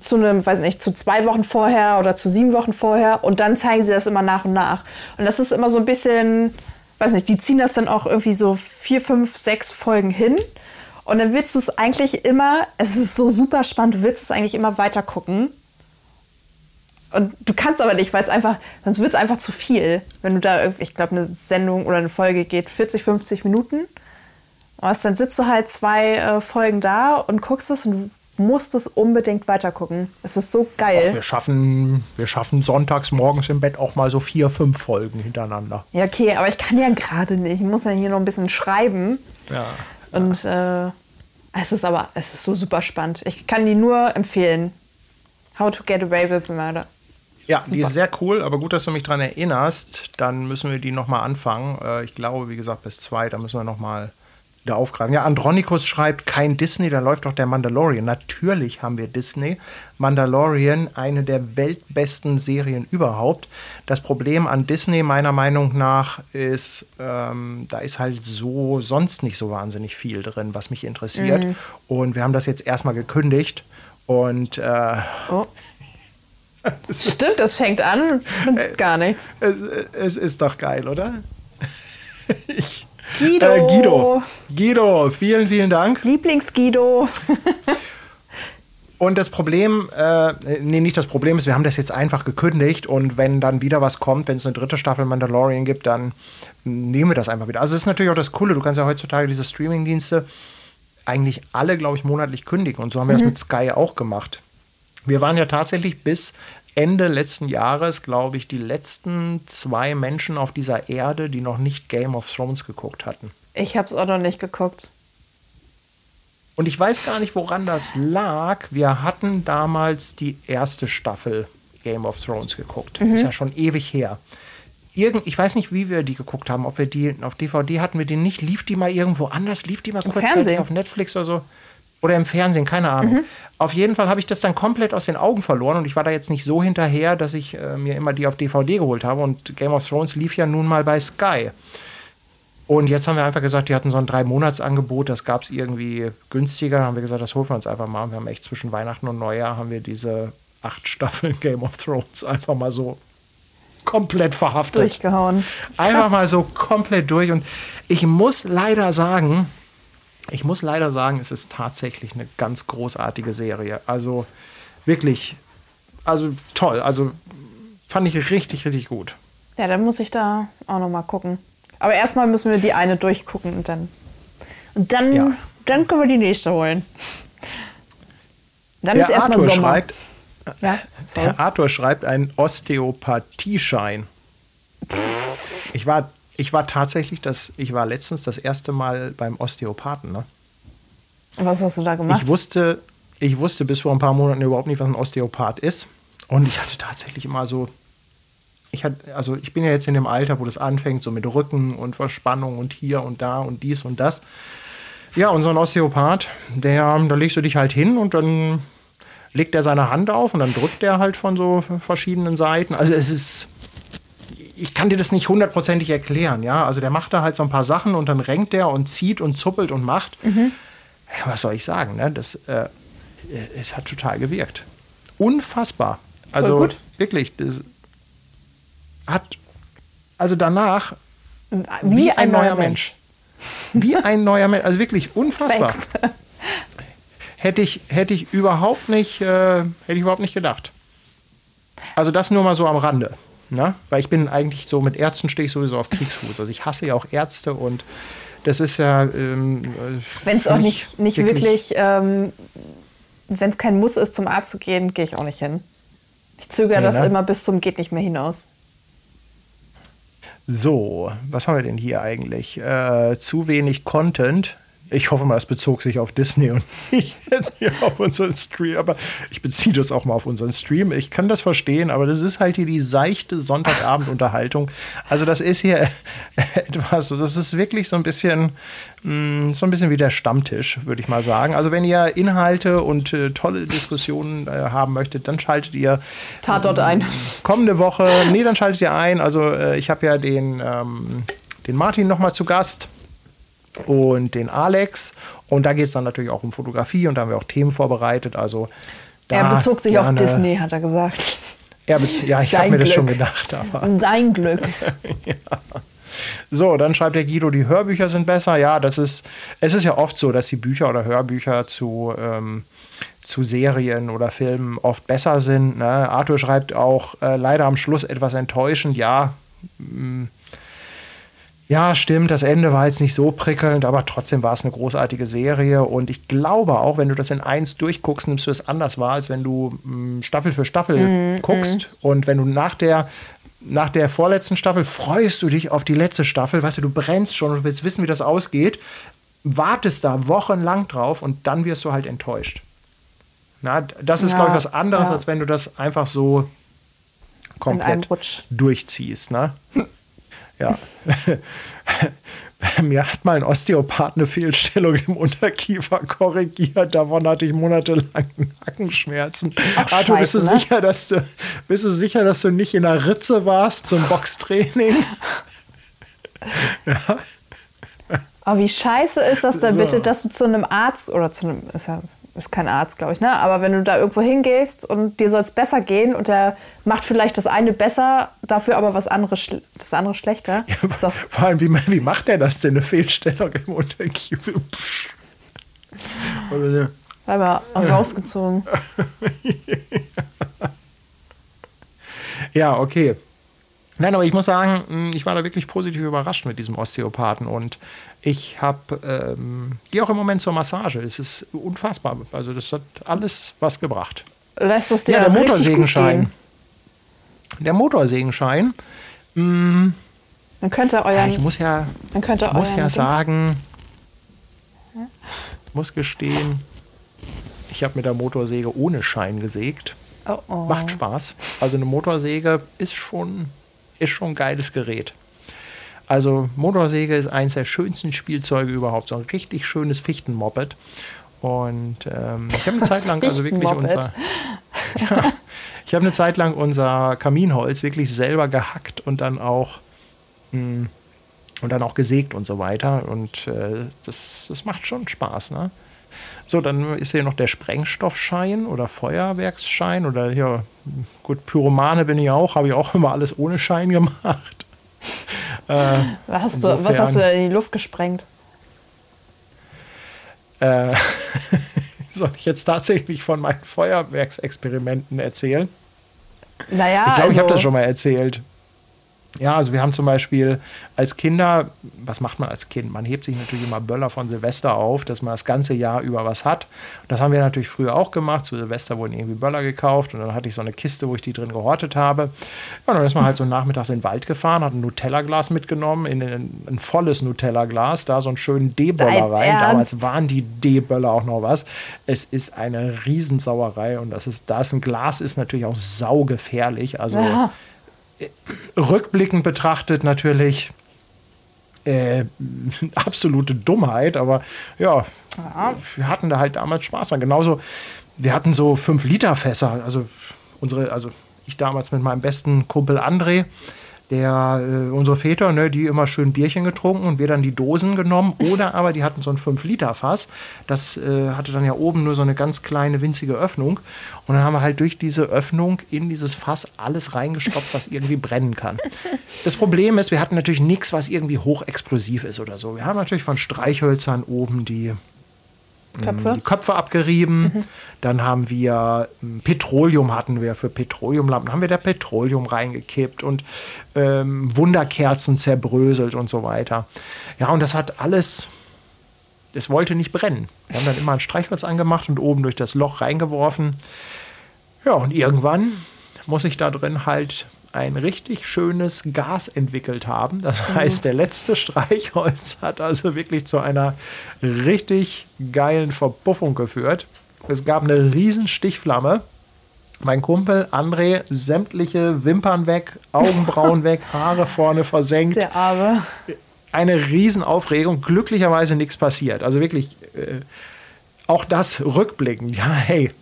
zu einem, weiß nicht, zu zwei Wochen vorher oder zu sieben Wochen vorher und dann zeigen sie das immer nach und nach. Und das ist immer so ein bisschen, weiß nicht, die ziehen das dann auch irgendwie so vier, fünf, sechs Folgen hin. Und dann willst du es eigentlich immer, es ist so super spannend, du willst es eigentlich immer weiter gucken. Und du kannst aber nicht, weil es einfach, sonst wird es einfach zu viel. Wenn du da irgendwie, ich glaube, eine Sendung oder eine Folge geht 40, 50 Minuten. Und dann sitzt du halt zwei äh, Folgen da und guckst es und musst es unbedingt weitergucken. Es ist so geil. Ach, wir, schaffen, wir schaffen sonntags morgens im Bett auch mal so vier, fünf Folgen hintereinander. Ja, okay, aber ich kann ja gerade nicht. Ich muss ja hier noch ein bisschen schreiben. Ja. Und äh, es ist aber, es ist so super spannend. Ich kann die nur empfehlen. How to get away with murder. Ja, Super. die ist sehr cool, aber gut, dass du mich daran erinnerst. Dann müssen wir die nochmal anfangen. Äh, ich glaube, wie gesagt, bis zwei, da müssen wir nochmal wieder aufgreifen. Ja, Andronicus schreibt, kein Disney, da läuft doch der Mandalorian. Natürlich haben wir Disney. Mandalorian, eine der weltbesten Serien überhaupt. Das Problem an Disney meiner Meinung nach ist, ähm, da ist halt so sonst nicht so wahnsinnig viel drin, was mich interessiert. Mhm. Und wir haben das jetzt erstmal gekündigt. Und äh, oh. Stimmt, das fängt an und äh, gar nichts. Es, es, ist doch geil, oder? Ich, Guido. Äh, Guido. Guido, vielen, vielen Dank. Lieblings-Guido. Und das Problem, äh, nee, nicht das Problem ist, wir haben das jetzt einfach gekündigt und wenn dann wieder was kommt, wenn es eine dritte Staffel Mandalorian gibt, dann nehmen wir das einfach wieder. Also das ist natürlich auch das Coole, du kannst ja heutzutage diese Streaming-Dienste eigentlich alle, glaube ich, monatlich kündigen und so haben wir mhm. das mit Sky auch gemacht. Wir waren ja tatsächlich bis Ende letzten Jahres, glaube ich, die letzten zwei Menschen auf dieser Erde, die noch nicht Game of Thrones geguckt hatten. Ich habe es auch noch nicht geguckt. Und ich weiß gar nicht, woran das lag. Wir hatten damals die erste Staffel Game of Thrones geguckt. Mhm. Ist ja schon ewig her. Irgend, ich weiß nicht, wie wir die geguckt haben. Ob wir die auf DVD hatten wir die nicht. Lief die mal irgendwo anders? Lief die mal kurz auf Netflix oder so? Oder im Fernsehen, keine Ahnung. Mhm. Auf jeden Fall habe ich das dann komplett aus den Augen verloren und ich war da jetzt nicht so hinterher, dass ich äh, mir immer die auf DVD geholt habe. Und Game of Thrones lief ja nun mal bei Sky. Und jetzt haben wir einfach gesagt, die hatten so ein Drei-Monats-Angebot, das gab es irgendwie günstiger. Dann haben wir gesagt, das holen wir uns einfach mal. Und wir haben echt zwischen Weihnachten und Neujahr haben wir diese acht Staffeln Game of Thrones einfach mal so komplett verhaftet. Durchgehauen. Krass. Einfach mal so komplett durch. Und ich muss leider sagen, ich muss leider sagen, es ist tatsächlich eine ganz großartige Serie. Also wirklich, also toll. Also fand ich richtig, richtig gut. Ja, dann muss ich da auch noch mal gucken. Aber erstmal müssen wir die eine durchgucken und dann und dann, ja. dann können wir die nächste holen. Dann Der ist erstmal Sommer. Schreibt, ja, Herr Arthur schreibt einen Osteopathieschein. Ich war ich war tatsächlich das, ich war letztens das erste Mal beim Osteopathen. Ne? Was hast du da gemacht? Ich wusste, ich wusste bis vor ein paar Monaten überhaupt nicht, was ein Osteopath ist. Und ich hatte tatsächlich immer so, ich hatte, also ich bin ja jetzt in dem Alter, wo das anfängt, so mit Rücken und Verspannung und hier und da und dies und das. Ja, und so ein Osteopath, der, da legst du dich halt hin und dann legt er seine Hand auf und dann drückt er halt von so verschiedenen Seiten. Also es ist, ich kann dir das nicht hundertprozentig erklären, ja. Also der macht da halt so ein paar Sachen und dann renkt der und zieht und zuppelt und macht. Mhm. Was soll ich sagen, ne? Das, äh, es hat total gewirkt. Unfassbar. Also gut. wirklich, das hat, also danach wie, wie ein, ein, neuer Mensch. Mensch. Wie ein neuer Mensch, also wirklich unfassbar. hätte ich, hätte ich überhaupt nicht, äh, hätte ich überhaupt nicht gedacht. Also das nur mal so am Rande. Ne? Weil ich bin eigentlich so, mit Ärzten stehe ich sowieso auf Kriegsfuß. Also ich hasse ja auch Ärzte und das ist ja. Ähm, wenn es auch nicht, nicht wirklich, wirklich ähm, wenn es kein Muss ist, zum Arzt zu gehen, gehe ich auch nicht hin. Ich zögere nee, das ne? immer bis zum Geht nicht mehr hinaus. So, was haben wir denn hier eigentlich? Äh, zu wenig Content. Ich hoffe mal, es bezog sich auf Disney und nicht jetzt hier auf unseren Stream. Aber ich beziehe das auch mal auf unseren Stream. Ich kann das verstehen, aber das ist halt hier die seichte Sonntagabendunterhaltung. Also das ist hier etwas, das ist wirklich so ein bisschen, mm, so ein bisschen wie der Stammtisch, würde ich mal sagen. Also wenn ihr Inhalte und äh, tolle Diskussionen äh, haben möchtet, dann schaltet ihr Tatort ein. Ähm, kommende Woche, nee, dann schaltet ihr ein. Also äh, ich habe ja den, ähm, den Martin noch mal zu Gast und den Alex. Und da geht es dann natürlich auch um Fotografie und da haben wir auch Themen vorbereitet. Also er bezog sich gerne, auf Disney, hat er gesagt. Er ja, ich habe mir das schon gedacht. Aber. Sein Glück. ja. So, dann schreibt der Guido, die Hörbücher sind besser. Ja, das ist, es ist ja oft so, dass die Bücher oder Hörbücher zu, ähm, zu Serien oder Filmen oft besser sind. Ne? Arthur schreibt auch äh, leider am Schluss etwas enttäuschend. Ja, mh, mm, ja, stimmt, das Ende war jetzt nicht so prickelnd, aber trotzdem war es eine großartige Serie. Und ich glaube auch, wenn du das in eins durchguckst, nimmst du es anders wahr, als wenn du mh, mm, Staffel für Staffel mm, guckst. Mm. Und wenn du nach der nach der vorletzten Staffel freust du dich auf die letzte Staffel, weißt du, du brennst schon und willst wissen, wie das ausgeht, wartest da wochenlang drauf und dann wirst du halt enttäuscht. Na, das ist, ja, glaube ich, was anderes, ja. als wenn du das einfach so komplett durchziehst. Ne? Ja. Mir hat mal ein Osteopath eine Fehlstellung im Unterkiefer korrigiert. Davon hatte ich monatelang Nackenschmerzen. Ach, Arthur, bist, du ne? sicher, dass du, bist du sicher, dass du nicht in der Ritze warst zum Boxtraining? ja. Aber wie scheiße ist das denn so. bitte, dass du zu einem Arzt oder zu einem, ist ja ist kein Arzt, glaube ich, ne? Aber wenn du da irgendwo hingehst und dir soll es besser gehen und der macht vielleicht das eine besser, dafür aber was anderes, das andere schlechter. Ja, so. Vor allem, wie, wie macht der das denn, eine Fehlstellung im Unterkiefer? Oder Einmal rausgezogen. ja, okay. Nein, aber ich muss sagen, ich war da wirklich positiv überrascht mit diesem Osteopathen und ich habe, ähm, gehe auch im Moment zur Massage. Es ist unfassbar. Also das hat alles was gebracht. Lässt es dir ja, der Motorsägenschein. Der Motorsägenschein. Mh, man könnte euren. Ja, ich muss ja, man könnte muss ja sagen, muss gestehen, ich habe mit der Motorsäge ohne Schein gesägt. Oh, oh. Macht Spaß. Also eine Motorsäge ist schon, ist schon ein geiles Gerät. Also Motorsäge ist eines der schönsten Spielzeuge überhaupt. So ein richtig schönes Fichtenmoped. Und ähm, ich habe eine Zeit lang also wirklich unser. ja, ich habe eine Zeit lang unser Kaminholz wirklich selber gehackt und dann auch mh, hm, und dann auch gesägt und so weiter. Und äh, das, das macht schon Spaß, ne? So, dann ist hier noch der Sprengstoffschein oder Feuerwerksschein oder hier, gut, Pyromane bin ich auch, habe ich auch immer alles ohne Schein gemacht. Äh, was, hast du, was hast du da in die Luft gesprengt? Äh, soll ich jetzt tatsächlich von meinen Feuerwerksexperimenten erzählen? Naja, ich glaube, also, ich habe das schon mal erzählt. Ja, also wir haben zum Beispiel als Kinder, was macht man als Kind? Man hebt sich natürlich immer Böller von Silvester auf, dass man das ganze Jahr über was hat. Das haben wir natürlich früher auch gemacht. Zu Silvester wurden irgendwie Böller gekauft und dann hatte ich so eine Kiste, wo ich die drin gehortet habe. Ja, und dann ist man halt so nachmittags in den Wald gefahren, hat ein Nutella-Glas mitgenommen, in ein, ein volles Nutella-Glas, da so einen schönen D-Böller rein. Ernst? Damals waren die D-Böller auch noch was. Es ist eine Riesensauerei und das ist, da ist ein Glas, ist natürlich auch saugefährlich. Also ja rückblickend betrachtet natürlich äh, absolute Dummheit, aber ja, ja, wir hatten da halt damals Spaß dran. Genauso, wir hatten so 5-Liter-Fässer, also unsere, also ich damals mit meinem besten Kumpel André, der, äh, unsere Väter, ne, die immer schön Bierchen getrunken und wir dann die Dosen genommen. Oder aber die hatten so ein 5-Liter-Fass. Das äh, hatte dann ja oben nur so eine ganz kleine, winzige Öffnung. Und dann haben wir halt durch diese Öffnung in dieses Fass alles reingestopft, was irgendwie brennen kann. Das Problem ist, wir hatten natürlich nichts, was irgendwie hochexplosiv ist oder so. Wir haben natürlich von Streichhölzern oben die Köpfe. die Köpfe abgerieben. Mhm. Dann haben wir ähm, Petroleum hatten wir für Petroleumlampen, haben wir da Petroleum reingekippt und ähm, Wunderkerzen zerbröselt und so weiter. Ja, und das hat alles, es wollte nicht brennen. Wir haben dann immer ein Streichholz angemacht und oben durch das Loch reingeworfen. Ja, und irgendwann muss ich da drin halt ein richtig schönes Gas entwickelt haben. Das heißt, der letzte Streichholz hat also wirklich zu einer richtig geilen Verpuffung geführt. Es gab eine riesen Stichflamme. Mein Kumpel André, sämtliche Wimpern weg, Augenbrauen weg, Haare vorne versenkt. Der Arme. Eine Riesenaufregung. Glücklicherweise nichts passiert. Also wirklich, äh, auch das rückblickend. Ja, hey,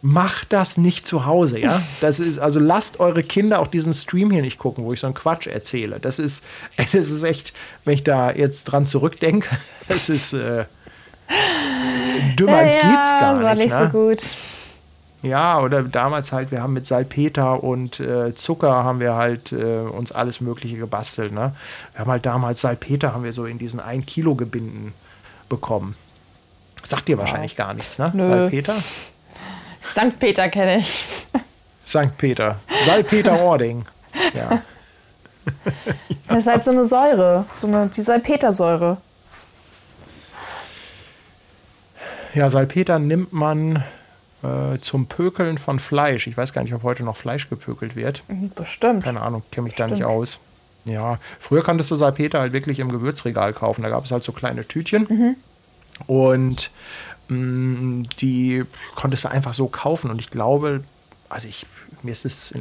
macht das nicht zu Hause, ja. Das ist, also lasst eure Kinder auch diesen Stream hier nicht gucken, wo ich so einen Quatsch erzähle. Das ist, das ist echt, wenn ich da jetzt dran zurückdenke, das ist äh, dümmer ja, geht's gar war nicht. nicht ne? so gut. Ja, oder damals halt, wir haben mit Salpeter und äh, Zucker haben wir halt äh, uns alles Mögliche gebastelt. Ne? Wir haben halt damals Salpeter haben wir so in diesen 1 Kilo Gebinden bekommen. Sagt dir wahrscheinlich gar nichts, ne? Nö. Salpeter? St. Peter kenne ich. St. Peter. Salpeter Ording. Ja. Das ist halt so eine Säure, so eine, die Salpetersäure. ja, Salpeter nimmt man äh, zum Pökeln von Fleisch. Ich weiß gar nicht, ob heute noch Fleisch gepökelt wird. Mhm, Bestimmt. Keine Ahnung, kenne mich da nicht aus. Ja, früher konntest du Salpeter halt wirklich im Gewürzregal kaufen. Da gab es halt so kleine Tütchen. Mhm. Und die konntest du einfach so kaufen. Und ich glaube, also ich, mir ist es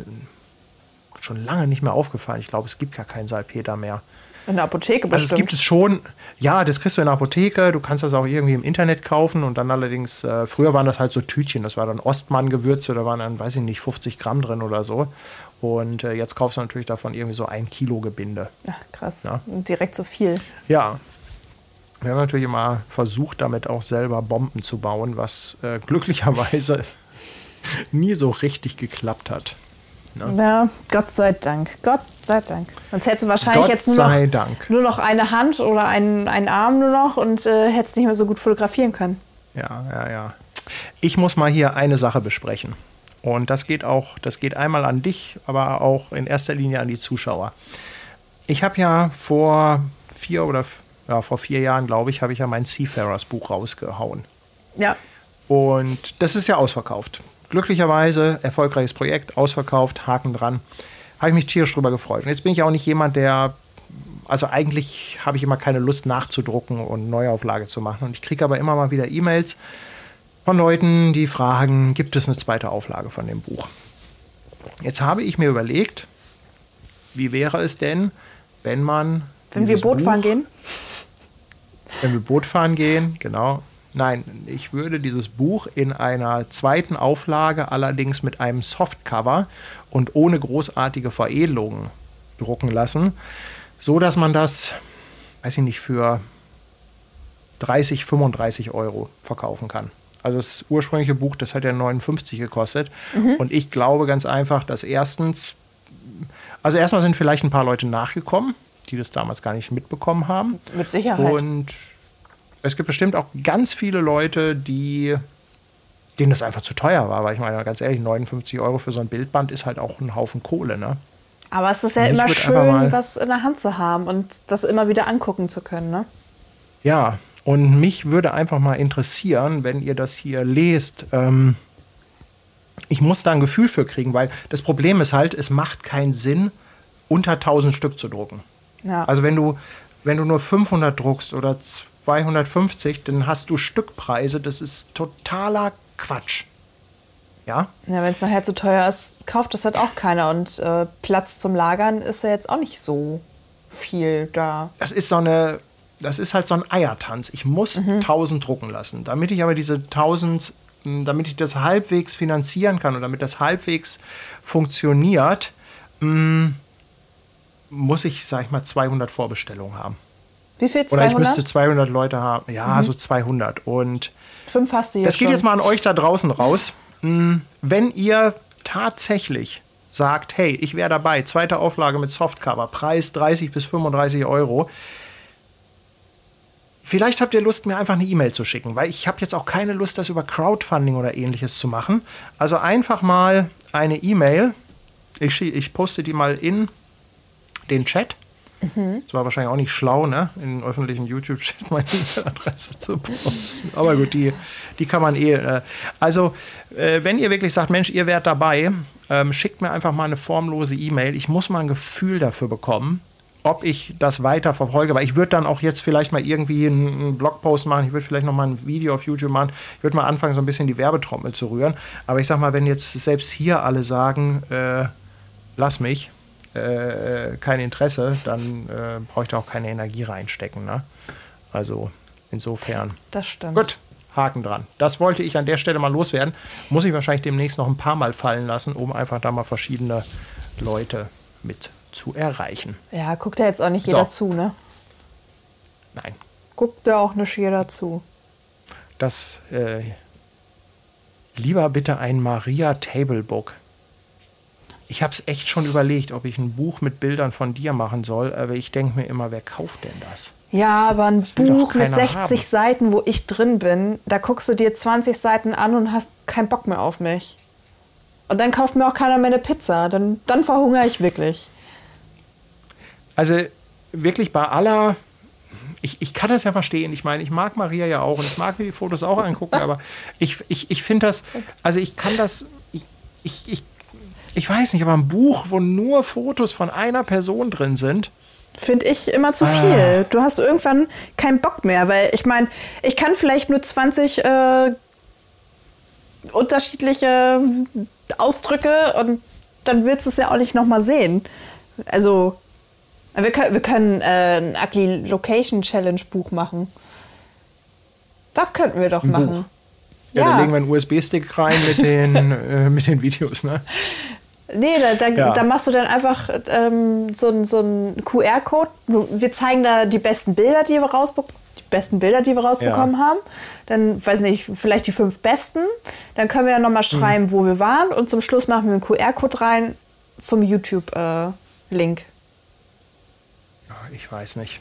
schon lange nicht mehr aufgefallen. Ich glaube, es gibt gar keinen Salpeter mehr. In der Apotheke Also es bestimmt. gibt es schon, ja, das kriegst du in der Apotheke, du kannst das auch irgendwie im Internet kaufen und dann allerdings, äh, früher waren das halt so Tütchen, das war dann Ostmann-Gewürze, da waren dann, weiß ich nicht, 50 Gramm drin oder so. Und äh, jetzt kaufst du natürlich davon irgendwie so ein Kilo Gebinde. Ach, krass. Ja. Direkt so viel. Ja, wir haben natürlich immer versucht, damit auch selber Bomben zu bauen, was äh, glücklicherweise nie so richtig geklappt hat. Ja, Gott sei Dank. Gott sei Dank. Sonst hättest du wahrscheinlich Gott jetzt nur noch, nur noch eine Hand oder einen, einen Arm nur noch und äh, hättest nicht mehr so gut fotografieren können. Ja, ja, ja. Ich muss mal hier eine Sache besprechen. Und das geht auch, das geht einmal an dich, aber auch in erster Linie an die Zuschauer. Ich habe ja vor vier oder ja, vor vier Jahren, glaube ich, habe ich ja mein Seafarers Buch rausgehauen. Ja. Und das ist ja ausverkauft. Glücklicherweise, erfolgreiches Projekt, ausverkauft, Haken dran. Habe ich mich tierisch drüber gefreut. Und jetzt bin ich auch nicht jemand, der, also eigentlich habe ich immer keine Lust nachzudrucken und Neuauflage zu machen. Und ich kriege aber immer mal wieder E-Mails von Leuten, die fragen, gibt es eine zweite Auflage von dem Buch? Jetzt habe ich mir überlegt, wie wäre es denn, wenn man. Wenn wir Boot fahren Buch- gehen. Wenn wir Boot fahren gehen, genau. Nein, ich würde dieses Buch in einer zweiten Auflage, allerdings mit einem Softcover und ohne großartige Veredelungen drucken lassen, so dass man das, weiß ich nicht, für 30, 35 Euro verkaufen kann. Also das ursprüngliche Buch, das hat ja 59 gekostet. Und ich glaube ganz einfach, dass erstens, also erstmal sind vielleicht ein paar Leute nachgekommen, die das damals gar nicht mitbekommen haben. Mit Sicherheit. Und es gibt bestimmt auch ganz viele Leute, die denen das einfach zu teuer war. Weil ich meine, ganz ehrlich, 59 Euro für so ein Bildband ist halt auch ein Haufen Kohle, ne? Aber es ist ja immer schön, was in der Hand zu haben und das immer wieder angucken zu können. Ne? Ja, und mich würde einfach mal interessieren, wenn ihr das hier lest. Ähm, ich muss da ein Gefühl für kriegen, weil das Problem ist halt, es macht keinen Sinn, unter 1000 Stück zu drucken. Ja. Also wenn du, wenn du nur 500 druckst oder 250, dann hast du Stückpreise, das ist totaler Quatsch. Ja? Ja, wenn es nachher zu teuer ist, kauft das halt auch keiner. Und äh, Platz zum Lagern ist ja jetzt auch nicht so viel da. das ist so eine, das ist halt so ein Eiertanz. Ich muss 1000 drucken lassen. Damit ich aber diese 1000, mh, damit ich das halbwegs finanzieren kann und damit das halbwegs funktioniert, mh, muss ich, sag ich mal, 200 Vorbestellungen haben. Wie viel? Oder ich 200? müsste 200 Leute haben. Ja, so 200. Und Fünf hast du hier das geht schon. jetzt mal an euch da draußen raus. Mh, Wenn ihr tatsächlich sagt, hey, ich wäre dabei, zweite Auflage mit Softcover, Preis 30 bis 35 Euro, vielleicht habt ihr Lust, mir einfach eine E-Mail zu schicken, weil ich habe jetzt auch keine Lust, das über Crowdfunding oder ähnliches zu machen. Also einfach mal eine E-Mail. Ich, ich poste die mal in den Chat. Das war wahrscheinlich auch nicht schlau, ne? in den öffentlichen YouTube-Chat meine E-Mail-Adresse zu posten. Aber gut, die, die kann man eh. Äh, also, äh, wenn ihr wirklich sagt, Mensch, ihr wärt dabei, ähm, schickt mir einfach mal eine formlose E-Mail. Ich muss mal ein Gefühl dafür bekommen, ob ich das weiter verfolge. Weil ich würde dann auch jetzt vielleicht mal irgendwie einen, einen Blogpost machen. Ich würde vielleicht noch mal ein Video auf YouTube machen. Ich würde mal anfangen, so ein bisschen die Werbetrommel zu rühren. Aber ich sag mal, wenn jetzt selbst hier alle sagen, äh, lass mich, äh, kein Interesse, dann äh, brauche ich da auch keine Energie reinstecken. Ne? Also insofern. Das stimmt. Gut, Haken dran. Das wollte ich an der Stelle mal loswerden. Muss ich wahrscheinlich demnächst noch ein paar Mal fallen lassen, um einfach da mal verschiedene Leute mit zu erreichen. Ja, guckt ja jetzt auch nicht jeder So. zu, ne? Nein, Guckt ja auch nicht jeder zu. das. Äh, lieber bitte ein Maria Tablebook. Ich habe es echt schon überlegt, ob ich ein Buch mit Bildern von dir machen soll, aber ich denke mir immer, wer kauft denn das? Ja, aber ein Buch mit keiner 60 haben. Seiten, wo ich drin bin, da guckst du dir 20 Seiten an und hast keinen Bock mehr auf mich. Und dann kauft mir auch keiner mehr eine Pizza. Dann, dann verhungere ich wirklich. Also wirklich bei aller, ich, ich kann das ja verstehen. Ich meine, ich mag Maria ja auch und ich mag mir die Fotos auch angucken, aber ich, ich, ich finde das, also ich kann das, ich, ich, ich, ich weiß nicht, aber ein Buch, wo nur Fotos von einer Person drin sind, Finde ich immer zu Ah. viel. Du hast irgendwann keinen Bock mehr, weil ich meine, ich kann vielleicht nur 20 äh, unterschiedliche Ausdrücke und dann willst du es ja auch nicht nochmal sehen. Also, wir können, wir können äh, ein Ugly Location Challenge Buch machen. Das könnten wir doch machen. Buch. ja, da legen wir einen USB-Stick rein mit den, äh, mit den Videos, ne? Nee, da, da, Ja. da machst du dann einfach ähm, so, einen- so QR-Code. Wir zeigen da die besten Bilder, die wir rausbekommen. Die besten Bilder, die wir rausbekommen haben. Dann, weiß nicht, vielleicht die fünf besten. Dann können wir ja nochmal Hm. schreiben, wo wir waren. Und zum Schluss machen wir einen QR-Code rein zum YouTube-Link. Ich weiß nicht.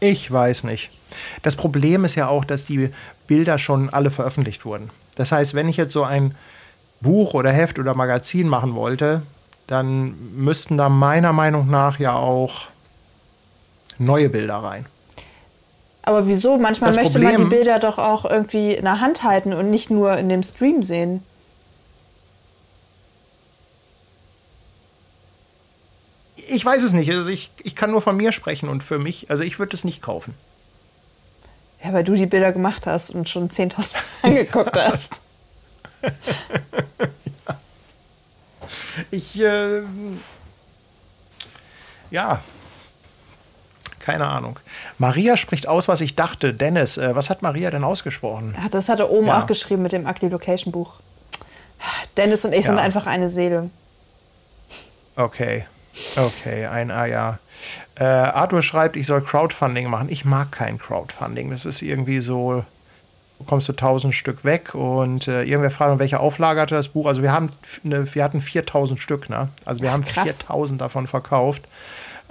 Ich weiß nicht. Das Problem ist ja auch, dass die Bilder schon alle veröffentlicht wurden. Das heißt, wenn ich jetzt so ein Buch oder Heft oder Magazin machen wollte, dann müssten da meiner Meinung nach ja auch neue Bilder rein. Aber wieso? Manchmal Das möchte man die Problem- Bilder doch auch irgendwie in der Hand halten und nicht nur in dem Stream sehen. Ich weiß es nicht. Also ich, ich kann nur von mir sprechen und für mich, also ich würde es nicht kaufen. Ja, weil du die Bilder gemacht hast und schon 10.000 angeguckt hast. Ich, äh, ja, keine Ahnung. Maria spricht aus, was ich dachte. Dennis, äh, was hat Maria denn ausgesprochen? Ja, das hat er oben Ja. auch geschrieben mit dem Ugly Location Buch. Dennis und ich sind Ja. einfach eine Seele. Okay, okay, ein Ah ja. Äh, Arthur schreibt, ich soll Crowdfunding machen. Ich mag kein Crowdfunding. Das ist irgendwie so, du kommst du tausend Stück weg und äh, irgendwer fragt, welche Auflage hatte das Buch. Also wir haben, f- ne, wir hatten 4000 Stück, ne? Also wir Ach, haben krass. 4000 davon verkauft.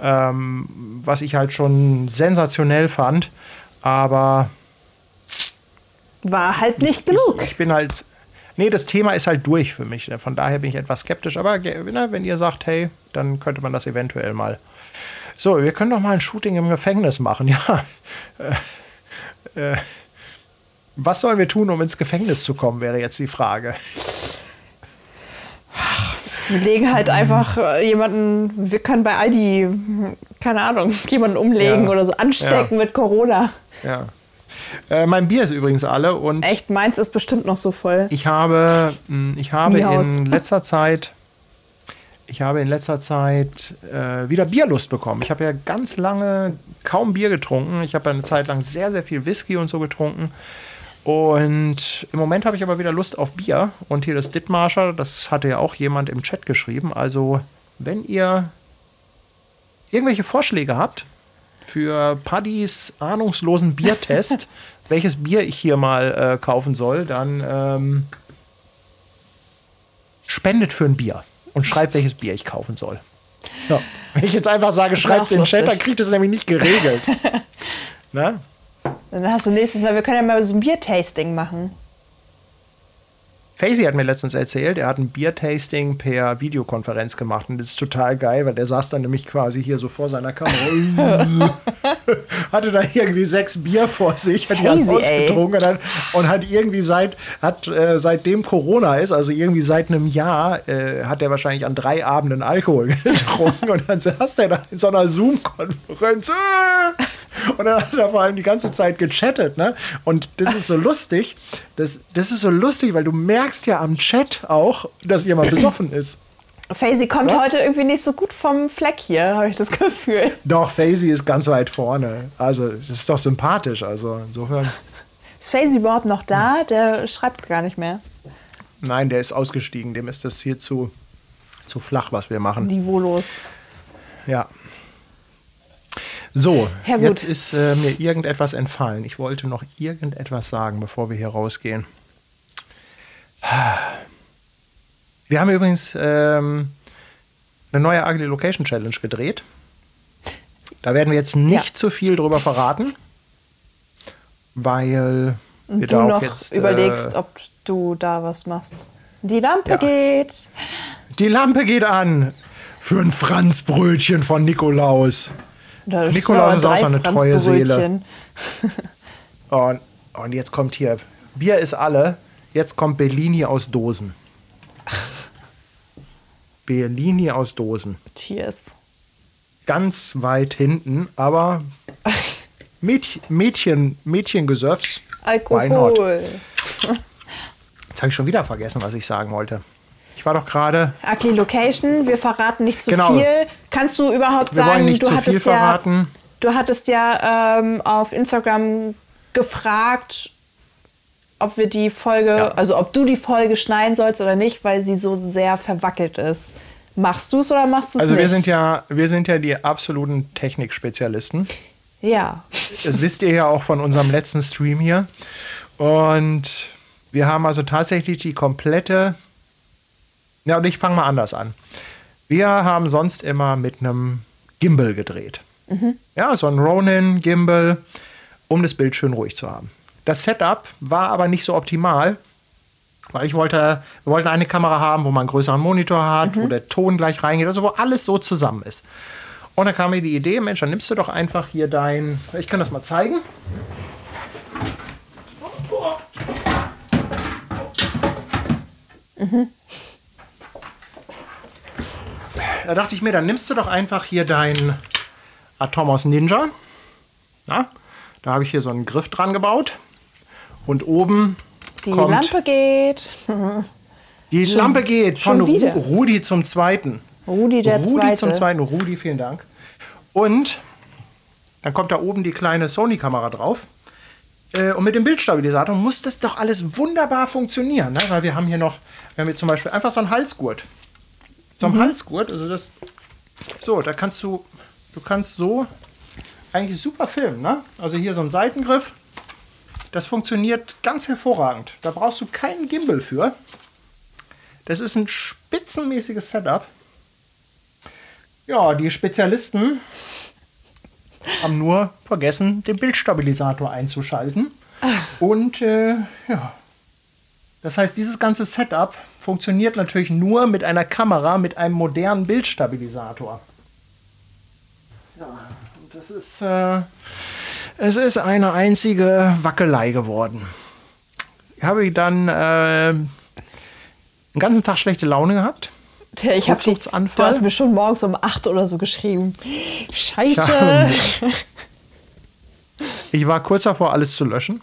Ähm, was ich halt schon sensationell fand. Aber War halt nicht genug. ich bin halt, nee, das Thema ist halt durch für mich. ne? Von daher bin ich etwas skeptisch. Aber ne, wenn ihr sagt, hey, dann könnte man das eventuell mal. So, wir können doch mal ein Shooting im Gefängnis machen, ja. Äh, äh, was sollen wir tun, um ins Gefängnis zu kommen, wäre jetzt die Frage. Wir legen halt einfach äh, jemanden, wir können bei ID, keine Ahnung, jemanden umlegen Ja. oder so anstecken mit Corona. Ja. Äh, mein Bier ist übrigens alle und Echt, meins ist bestimmt noch so voll. Ich habe, mh, ich habe Niehaus. in letzter Zeit, ich habe in letzter Zeit äh, wieder Bierlust bekommen. Ich habe ja ganz lange kaum Bier getrunken. Ich habe ja eine Zeit lang sehr, sehr viel Whisky und so getrunken. Und im Moment habe ich aber wieder Lust auf Bier. Und hier das Dittmarscher, das hatte ja auch jemand im Chat geschrieben. Also, wenn ihr irgendwelche Vorschläge habt für Paddys ahnungslosen Biertest, welches Bier ich hier mal äh, kaufen soll, dann ähm, spendet für ein Bier und schreibt, welches Bier ich kaufen soll. Ja. Wenn ich jetzt einfach sage, schreibt es in den Chat, dann kriegt es nämlich nicht geregelt. ne? Dann hast du nächstes Mal, wir können ja mal so ein Biertasting machen. Facey hat mir letztens erzählt, er hat ein Biertasting per Videokonferenz gemacht und das ist total geil, weil der saß dann nämlich quasi hier so vor seiner Kamera. hatte da irgendwie sechs Bier vor sich, hat die ausgetrunken und hat, und hat irgendwie seit, hat, äh, seitdem Corona ist, also irgendwie seit einem Jahr, äh, hat er wahrscheinlich an drei Abenden Alkohol getrunken und dann saß der da in so einer Zoom-Konferenz. äh, Und dann hat er vor allem die ganze Zeit gechattet, ne? Und das ist so lustig. Das, das ist so lustig, weil du merkst ja am Chat auch, dass jemand besoffen ist. Faisy kommt Ja? heute irgendwie nicht so gut vom Fleck hier, habe ich das Gefühl. Doch, Faisy ist ganz weit vorne. Also, das ist doch sympathisch. Also, insofern. Ist Faisy überhaupt noch da? Der schreibt gar nicht mehr. Nein, der ist ausgestiegen. Dem ist das hier zu, zu flach, was wir machen. Niveaulos. Ja. So, gut. jetzt ist äh, mir irgendetwas entfallen. Ich wollte noch irgendetwas sagen, bevor wir hier rausgehen. Wir haben übrigens ähm, eine neue Ugly Location Challenge gedreht. Da werden wir jetzt nicht Ja. zu viel drüber verraten, weil Und wir du da auch noch jetzt überlegst, äh, ob du da was machst. Die Lampe Ja. geht. die Lampe geht an für ein Franzbrötchen von Nikolaus. Da Nikolaus ist auch so eine treue Seele. Und, und jetzt kommt hier, Bier ist alle, jetzt kommt Bellini aus Dosen. Bellini aus Dosen. Cheers. Ganz weit hinten, aber Mädchen, Mädchen, Mädchengesöffs. Alkohol. Jetzt habe ich schon wieder vergessen, was ich sagen wollte. War doch gerade, Ugly Location, wir verraten nicht zu Genau. viel. Kannst du überhaupt wir sagen, du hattest ja, du hattest ja ähm, auf Instagram gefragt, ob wir die Folge, Ja. also ob du die Folge schneiden sollst oder nicht, weil sie so sehr verwackelt ist. Machst du es oder machst du es Also nicht? wir sind ja, wir sind ja die absoluten Technikspezialisten. Ja. Das wisst ihr ja auch von unserem letzten Stream hier. Und wir haben also tatsächlich die komplette. Ja, und ich fange mal anders an. Wir haben sonst immer mit einem Gimbal gedreht. Ja, so ein Ronin-Gimbal, um das Bild schön ruhig zu haben. Das Setup war aber nicht so optimal, weil ich wollte, wir wollten eine Kamera haben, wo man einen größeren Monitor hat, wo der Ton gleich reingeht, also wo alles so zusammen ist. Und dann kam mir die Idee, Mensch, dann nimmst du doch einfach hier dein, ich kann das mal zeigen. Da dachte ich mir, dann nimmst du doch einfach hier dein Atomos Ninja. Na, da habe ich hier so einen Griff dran gebaut. Und oben Die Lampe geht. die Schon- Lampe geht von. Ru Rudi zum Zweiten. Rudi der Rudi Zweite. zum Zweiten. Rudi, vielen Dank. Und dann kommt da oben die kleine Sony-Kamera drauf. Äh, Und mit dem Bildstabilisator muss das doch alles wunderbar funktionieren. Ne? Weil wir haben hier noch, wir haben hier zum Beispiel einfach so einen Halsgurt. So Mhm. Halsgurt, also das. So, da kannst du, du kannst so eigentlich super filmen. Ne? Also hier so ein Seitengriff. Das funktioniert ganz hervorragend. Da brauchst du keinen Gimbal für. Das ist ein spitzenmäßiges Setup. Ja, die Spezialisten haben nur vergessen, den Bildstabilisator einzuschalten. Und äh, ja, das heißt, dieses ganze Setup funktioniert natürlich nur mit einer Kamera mit einem modernen Bildstabilisator. Ja, und das ist, äh, es ist eine einzige Wackelei geworden. Ich habe dann äh, den ganzen Tag schlechte Laune gehabt. Ich hab die, Rückzugsanfall. du hast mir schon morgens um 8 oder so geschrieben. Scheiße. Ich war kurz davor, alles zu löschen.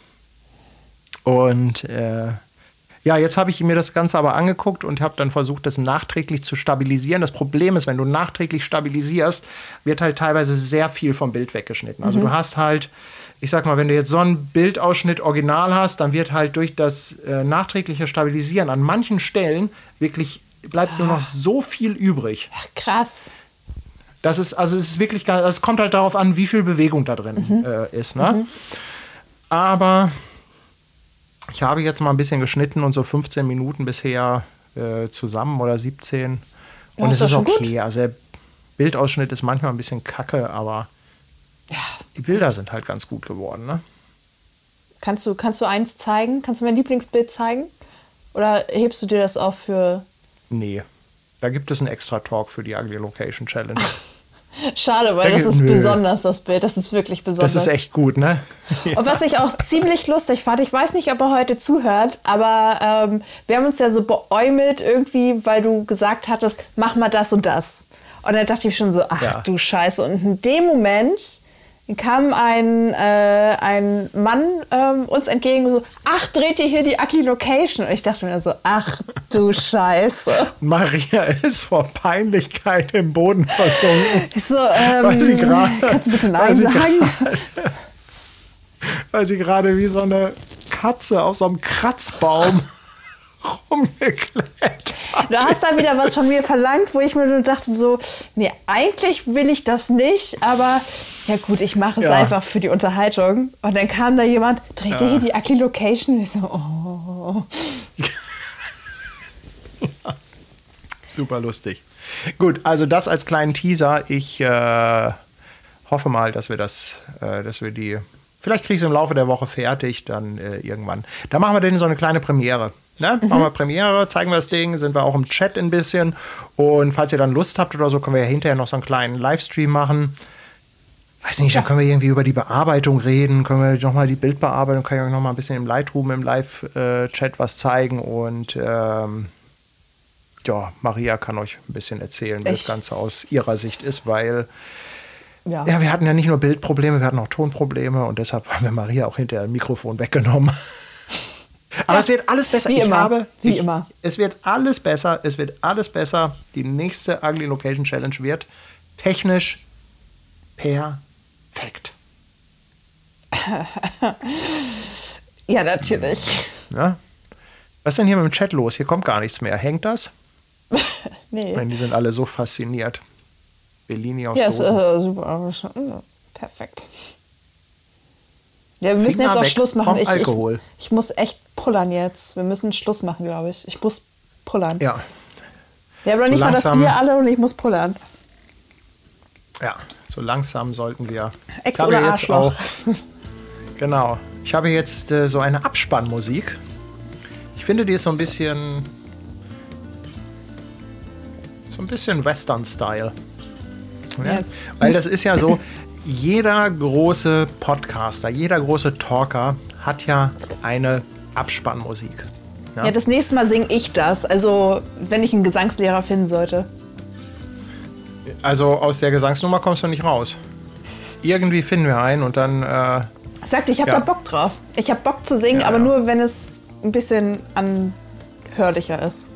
Und äh, ja, jetzt habe ich mir das Ganze aber angeguckt und habe dann versucht, das nachträglich zu stabilisieren. Das Problem ist, wenn du nachträglich stabilisierst, wird halt teilweise sehr viel vom Bild weggeschnitten. Also du hast halt, ich sag mal, wenn du jetzt so einen Bildausschnitt original hast, dann wird halt durch das äh, nachträgliche Stabilisieren an manchen Stellen wirklich bleibt nur noch so viel übrig. Ach, krass. Das ist, also es ist wirklich gar, es kommt halt darauf an, wie viel Bewegung da drin äh, ist. Ne? Aber ich habe jetzt mal ein bisschen geschnitten und so 15 Minuten bisher äh, zusammen oder 17. Ja, Und ist es doch ist gut. okay. Also der Bildausschnitt ist manchmal ein bisschen kacke, aber die Bilder sind halt ganz gut geworden. Ne? Kannst du, kannst du eins zeigen? Kannst du mein Lieblingsbild zeigen? Oder hebst du dir das auf für. Nee. Da gibt es einen extra Talk für die Ugly Location Challenge. Schade, weil Da das ist nö. besonders, das Bild. Das ist wirklich besonders. Das ist echt gut, ne? Und was ich auch ziemlich lustig fand, ich weiß nicht, ob er heute zuhört, aber ähm, wir haben uns ja so beäumelt irgendwie, weil du gesagt hattest, mach mal das und das. Und dann dachte ich schon so, ach Ja. du Scheiße. Und in dem Moment kam ein, äh, ein Mann ähm, uns entgegen so, ach, dreht ihr hier die Ugly Location? Und ich dachte mir so, ach du Scheiße. Maria ist vor Peinlichkeit im Boden versunken. Ich so, Weil sie ähm, gerade- kannst du bitte Nein sagen? weil sie gerade wie so eine Katze auf so einem Kratzbaum rumgeklettert Du hast da wieder was von mir verlangt, wo ich mir nur dachte so, nee, eigentlich will ich das nicht, aber ja gut, ich mache es Ja. einfach für die Unterhaltung. Und dann kam da jemand, dreht ihr hier die Ugly Location? Ich so, oh. Super lustig. Gut, also das als kleinen Teaser. Ich äh, hoffe mal, dass wir das, äh, dass wir die, vielleicht kriege ich es im Laufe der Woche fertig, dann äh, irgendwann. Da machen wir denn so eine kleine Premiere. Ne? Mhm. Machen wir Premiere, zeigen wir das Ding, sind wir auch im Chat ein bisschen. Und falls ihr dann Lust habt oder so, können wir ja hinterher noch so einen kleinen Livestream machen. Weiß nicht, ja. dann können wir irgendwie über die Bearbeitung reden, können wir nochmal die Bildbearbeitung, kann ich euch nochmal ein bisschen im Lightroom, im Live-Chat was zeigen und ähm, ja, Maria kann euch ein bisschen erzählen, wie ich. das Ganze aus ihrer Sicht ist, weil ja. ja. wir hatten ja nicht nur Bildprobleme, wir hatten auch Tonprobleme und deshalb haben wir Maria auch hinterher ein Mikrofon weggenommen. Aber ja, es wird alles besser. Wie ich immer. Habe, wie ich, immer. Es wird alles besser. Es wird alles besser. Die nächste Ugly Location Challenge wird technisch perfekt. ja, natürlich. Ja? Was ist denn hier mit dem Chat los? Hier kommt gar nichts mehr. Hängt das? nee. Ich meine, die sind alle so fasziniert. Bellini aus Ja, ist, äh, super. Perfekt. Ja, wir müssen Finger jetzt auch Schluss machen. Ich, ich, ich muss echt pullern jetzt. Wir müssen Schluss machen, glaube ich. Ich muss pullern. Ja, Wir haben noch nicht mal das langsam- Bier alle und ich muss pullern. ja. So langsam sollten wir. Ex oder Arschloch. Genau. Ich habe jetzt äh, so eine Abspannmusik. Ich finde, die ist so ein bisschen. So ein bisschen Western-Style. Ja? Yes. Weil das ist ja so, jeder große Podcaster, jeder große Talker hat ja eine Abspannmusik. Ja, das nächste Mal singe ich das. Also, wenn ich einen Gesangslehrer finden sollte. Also aus der Gesangsnummer kommst du nicht raus. Irgendwie finden wir einen und dann. Äh, Ich sagte, ich habe Ja. da Bock drauf. Ich habe Bock zu singen, Ja, aber ja. nur, wenn es ein bisschen anhörlicher ist.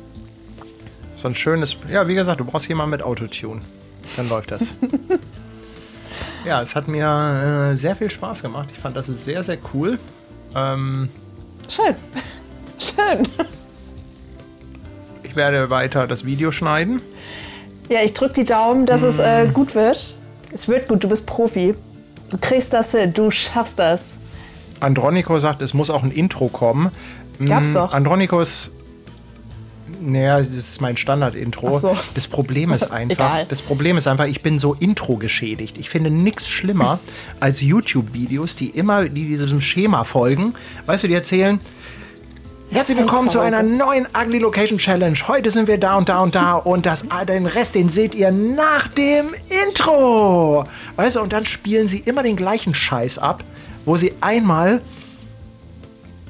So ein schönes, ja, wie gesagt, du brauchst jemanden mit Autotune. Dann läuft das. ja, es hat mir äh, sehr viel Spaß gemacht. Ich fand das sehr, sehr cool. Ähm, Schön. Schön. ich werde weiter das Video schneiden. Ja, ich drück die Daumen, dass es Mm. äh, gut wird. Es wird gut, du bist Profi. Du kriegst das hin, du schaffst das. Andronico sagt, es muss auch ein Intro kommen. Gab's Mm, doch. Andronikos, naja, das ist mein Standard-Intro. So. Das Problem ist einfach, Egal. das Problem ist einfach, ich bin so Intro geschädigt. Ich finde nichts schlimmer als YouTube-Videos, die immer die diesem Schema folgen. Weißt du, die erzählen, Herzlich willkommen zu einer neuen Ugly Location Challenge. Heute sind wir da und da und da und das, den Rest, den seht ihr nach dem Intro. Weißt du, und dann spielen sie immer den gleichen Scheiß ab, wo sie einmal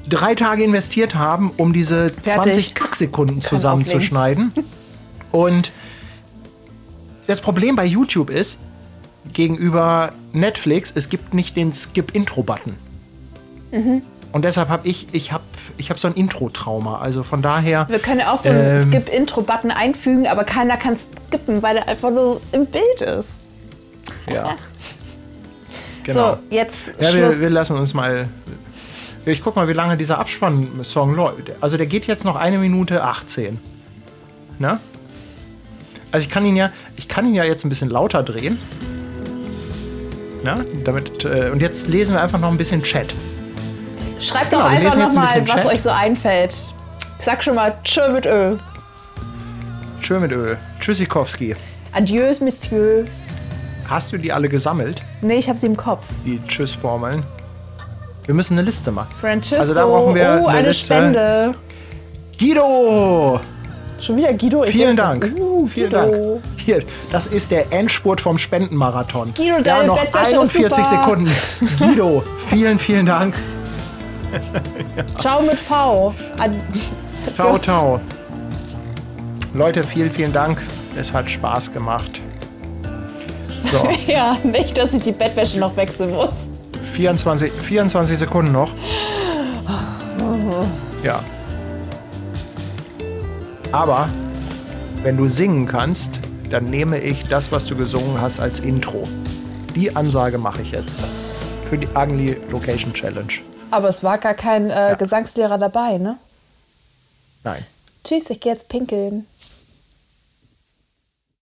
drei Tage investiert haben, um diese 20 Kacksekunden zusammenzuschneiden. Und das Problem bei YouTube ist, gegenüber Netflix, es gibt nicht den Skip-Intro-Button. Und deshalb habe ich, ich habe ich hab so ein Intro-Trauma. Also von daher. Wir können auch so einen Ähm. Skip-Intro-Button einfügen, aber keiner kann skippen, weil der einfach nur im Bild ist. Ja. Genau. So, jetzt ja, Schluss. wir, wir lassen uns mal. Ich guck mal, wie lange dieser Abspann-Song läuft. Also der geht jetzt noch eine Minute 18. Ne? Also ich kann ihn ja, ich kann ihn ja jetzt ein bisschen lauter drehen. Ne? Damit, äh, und jetzt lesen wir einfach noch ein bisschen Chat. Schreibt Genau, doch einfach ein nochmal, bisschen was Chat. euch so einfällt. Ich sag schon mal Tschö mit Ö. Tschö mit Öl. Tschüssikowski. Adieus, Monsieur. Hast du die alle gesammelt, Nee, ich hab sie im Kopf. die Tschüss-Formeln? Wir müssen eine Liste machen. Francesco. Also da brauchen wir oh, eine eine. Spende. Guido! Schon wieder Guido. Ich Vielen Dank. Uh, Vielen Guido. Dank. Hier, das ist der Endspurt vom Spendenmarathon. Guido, deine haben noch Bettwäsche ist 41 super. Sekunden. Guido, vielen, vielen Dank. Ciao mit V. Ad Ciao, Adios. ciao. Leute, vielen, vielen Dank. Es hat Spaß gemacht. So, Ja, nicht, dass ich die Bettwäsche noch wechseln muss. 24, 24 Sekunden noch. Ja. Aber wenn du singen kannst, dann nehme ich das, was du gesungen hast, als Intro. Die Ansage mache ich jetzt für die Ugly Location Challenge. Aber es war gar kein äh, Gesangslehrer dabei, ne? Nein. Tschüss, ich gehe jetzt pinkeln.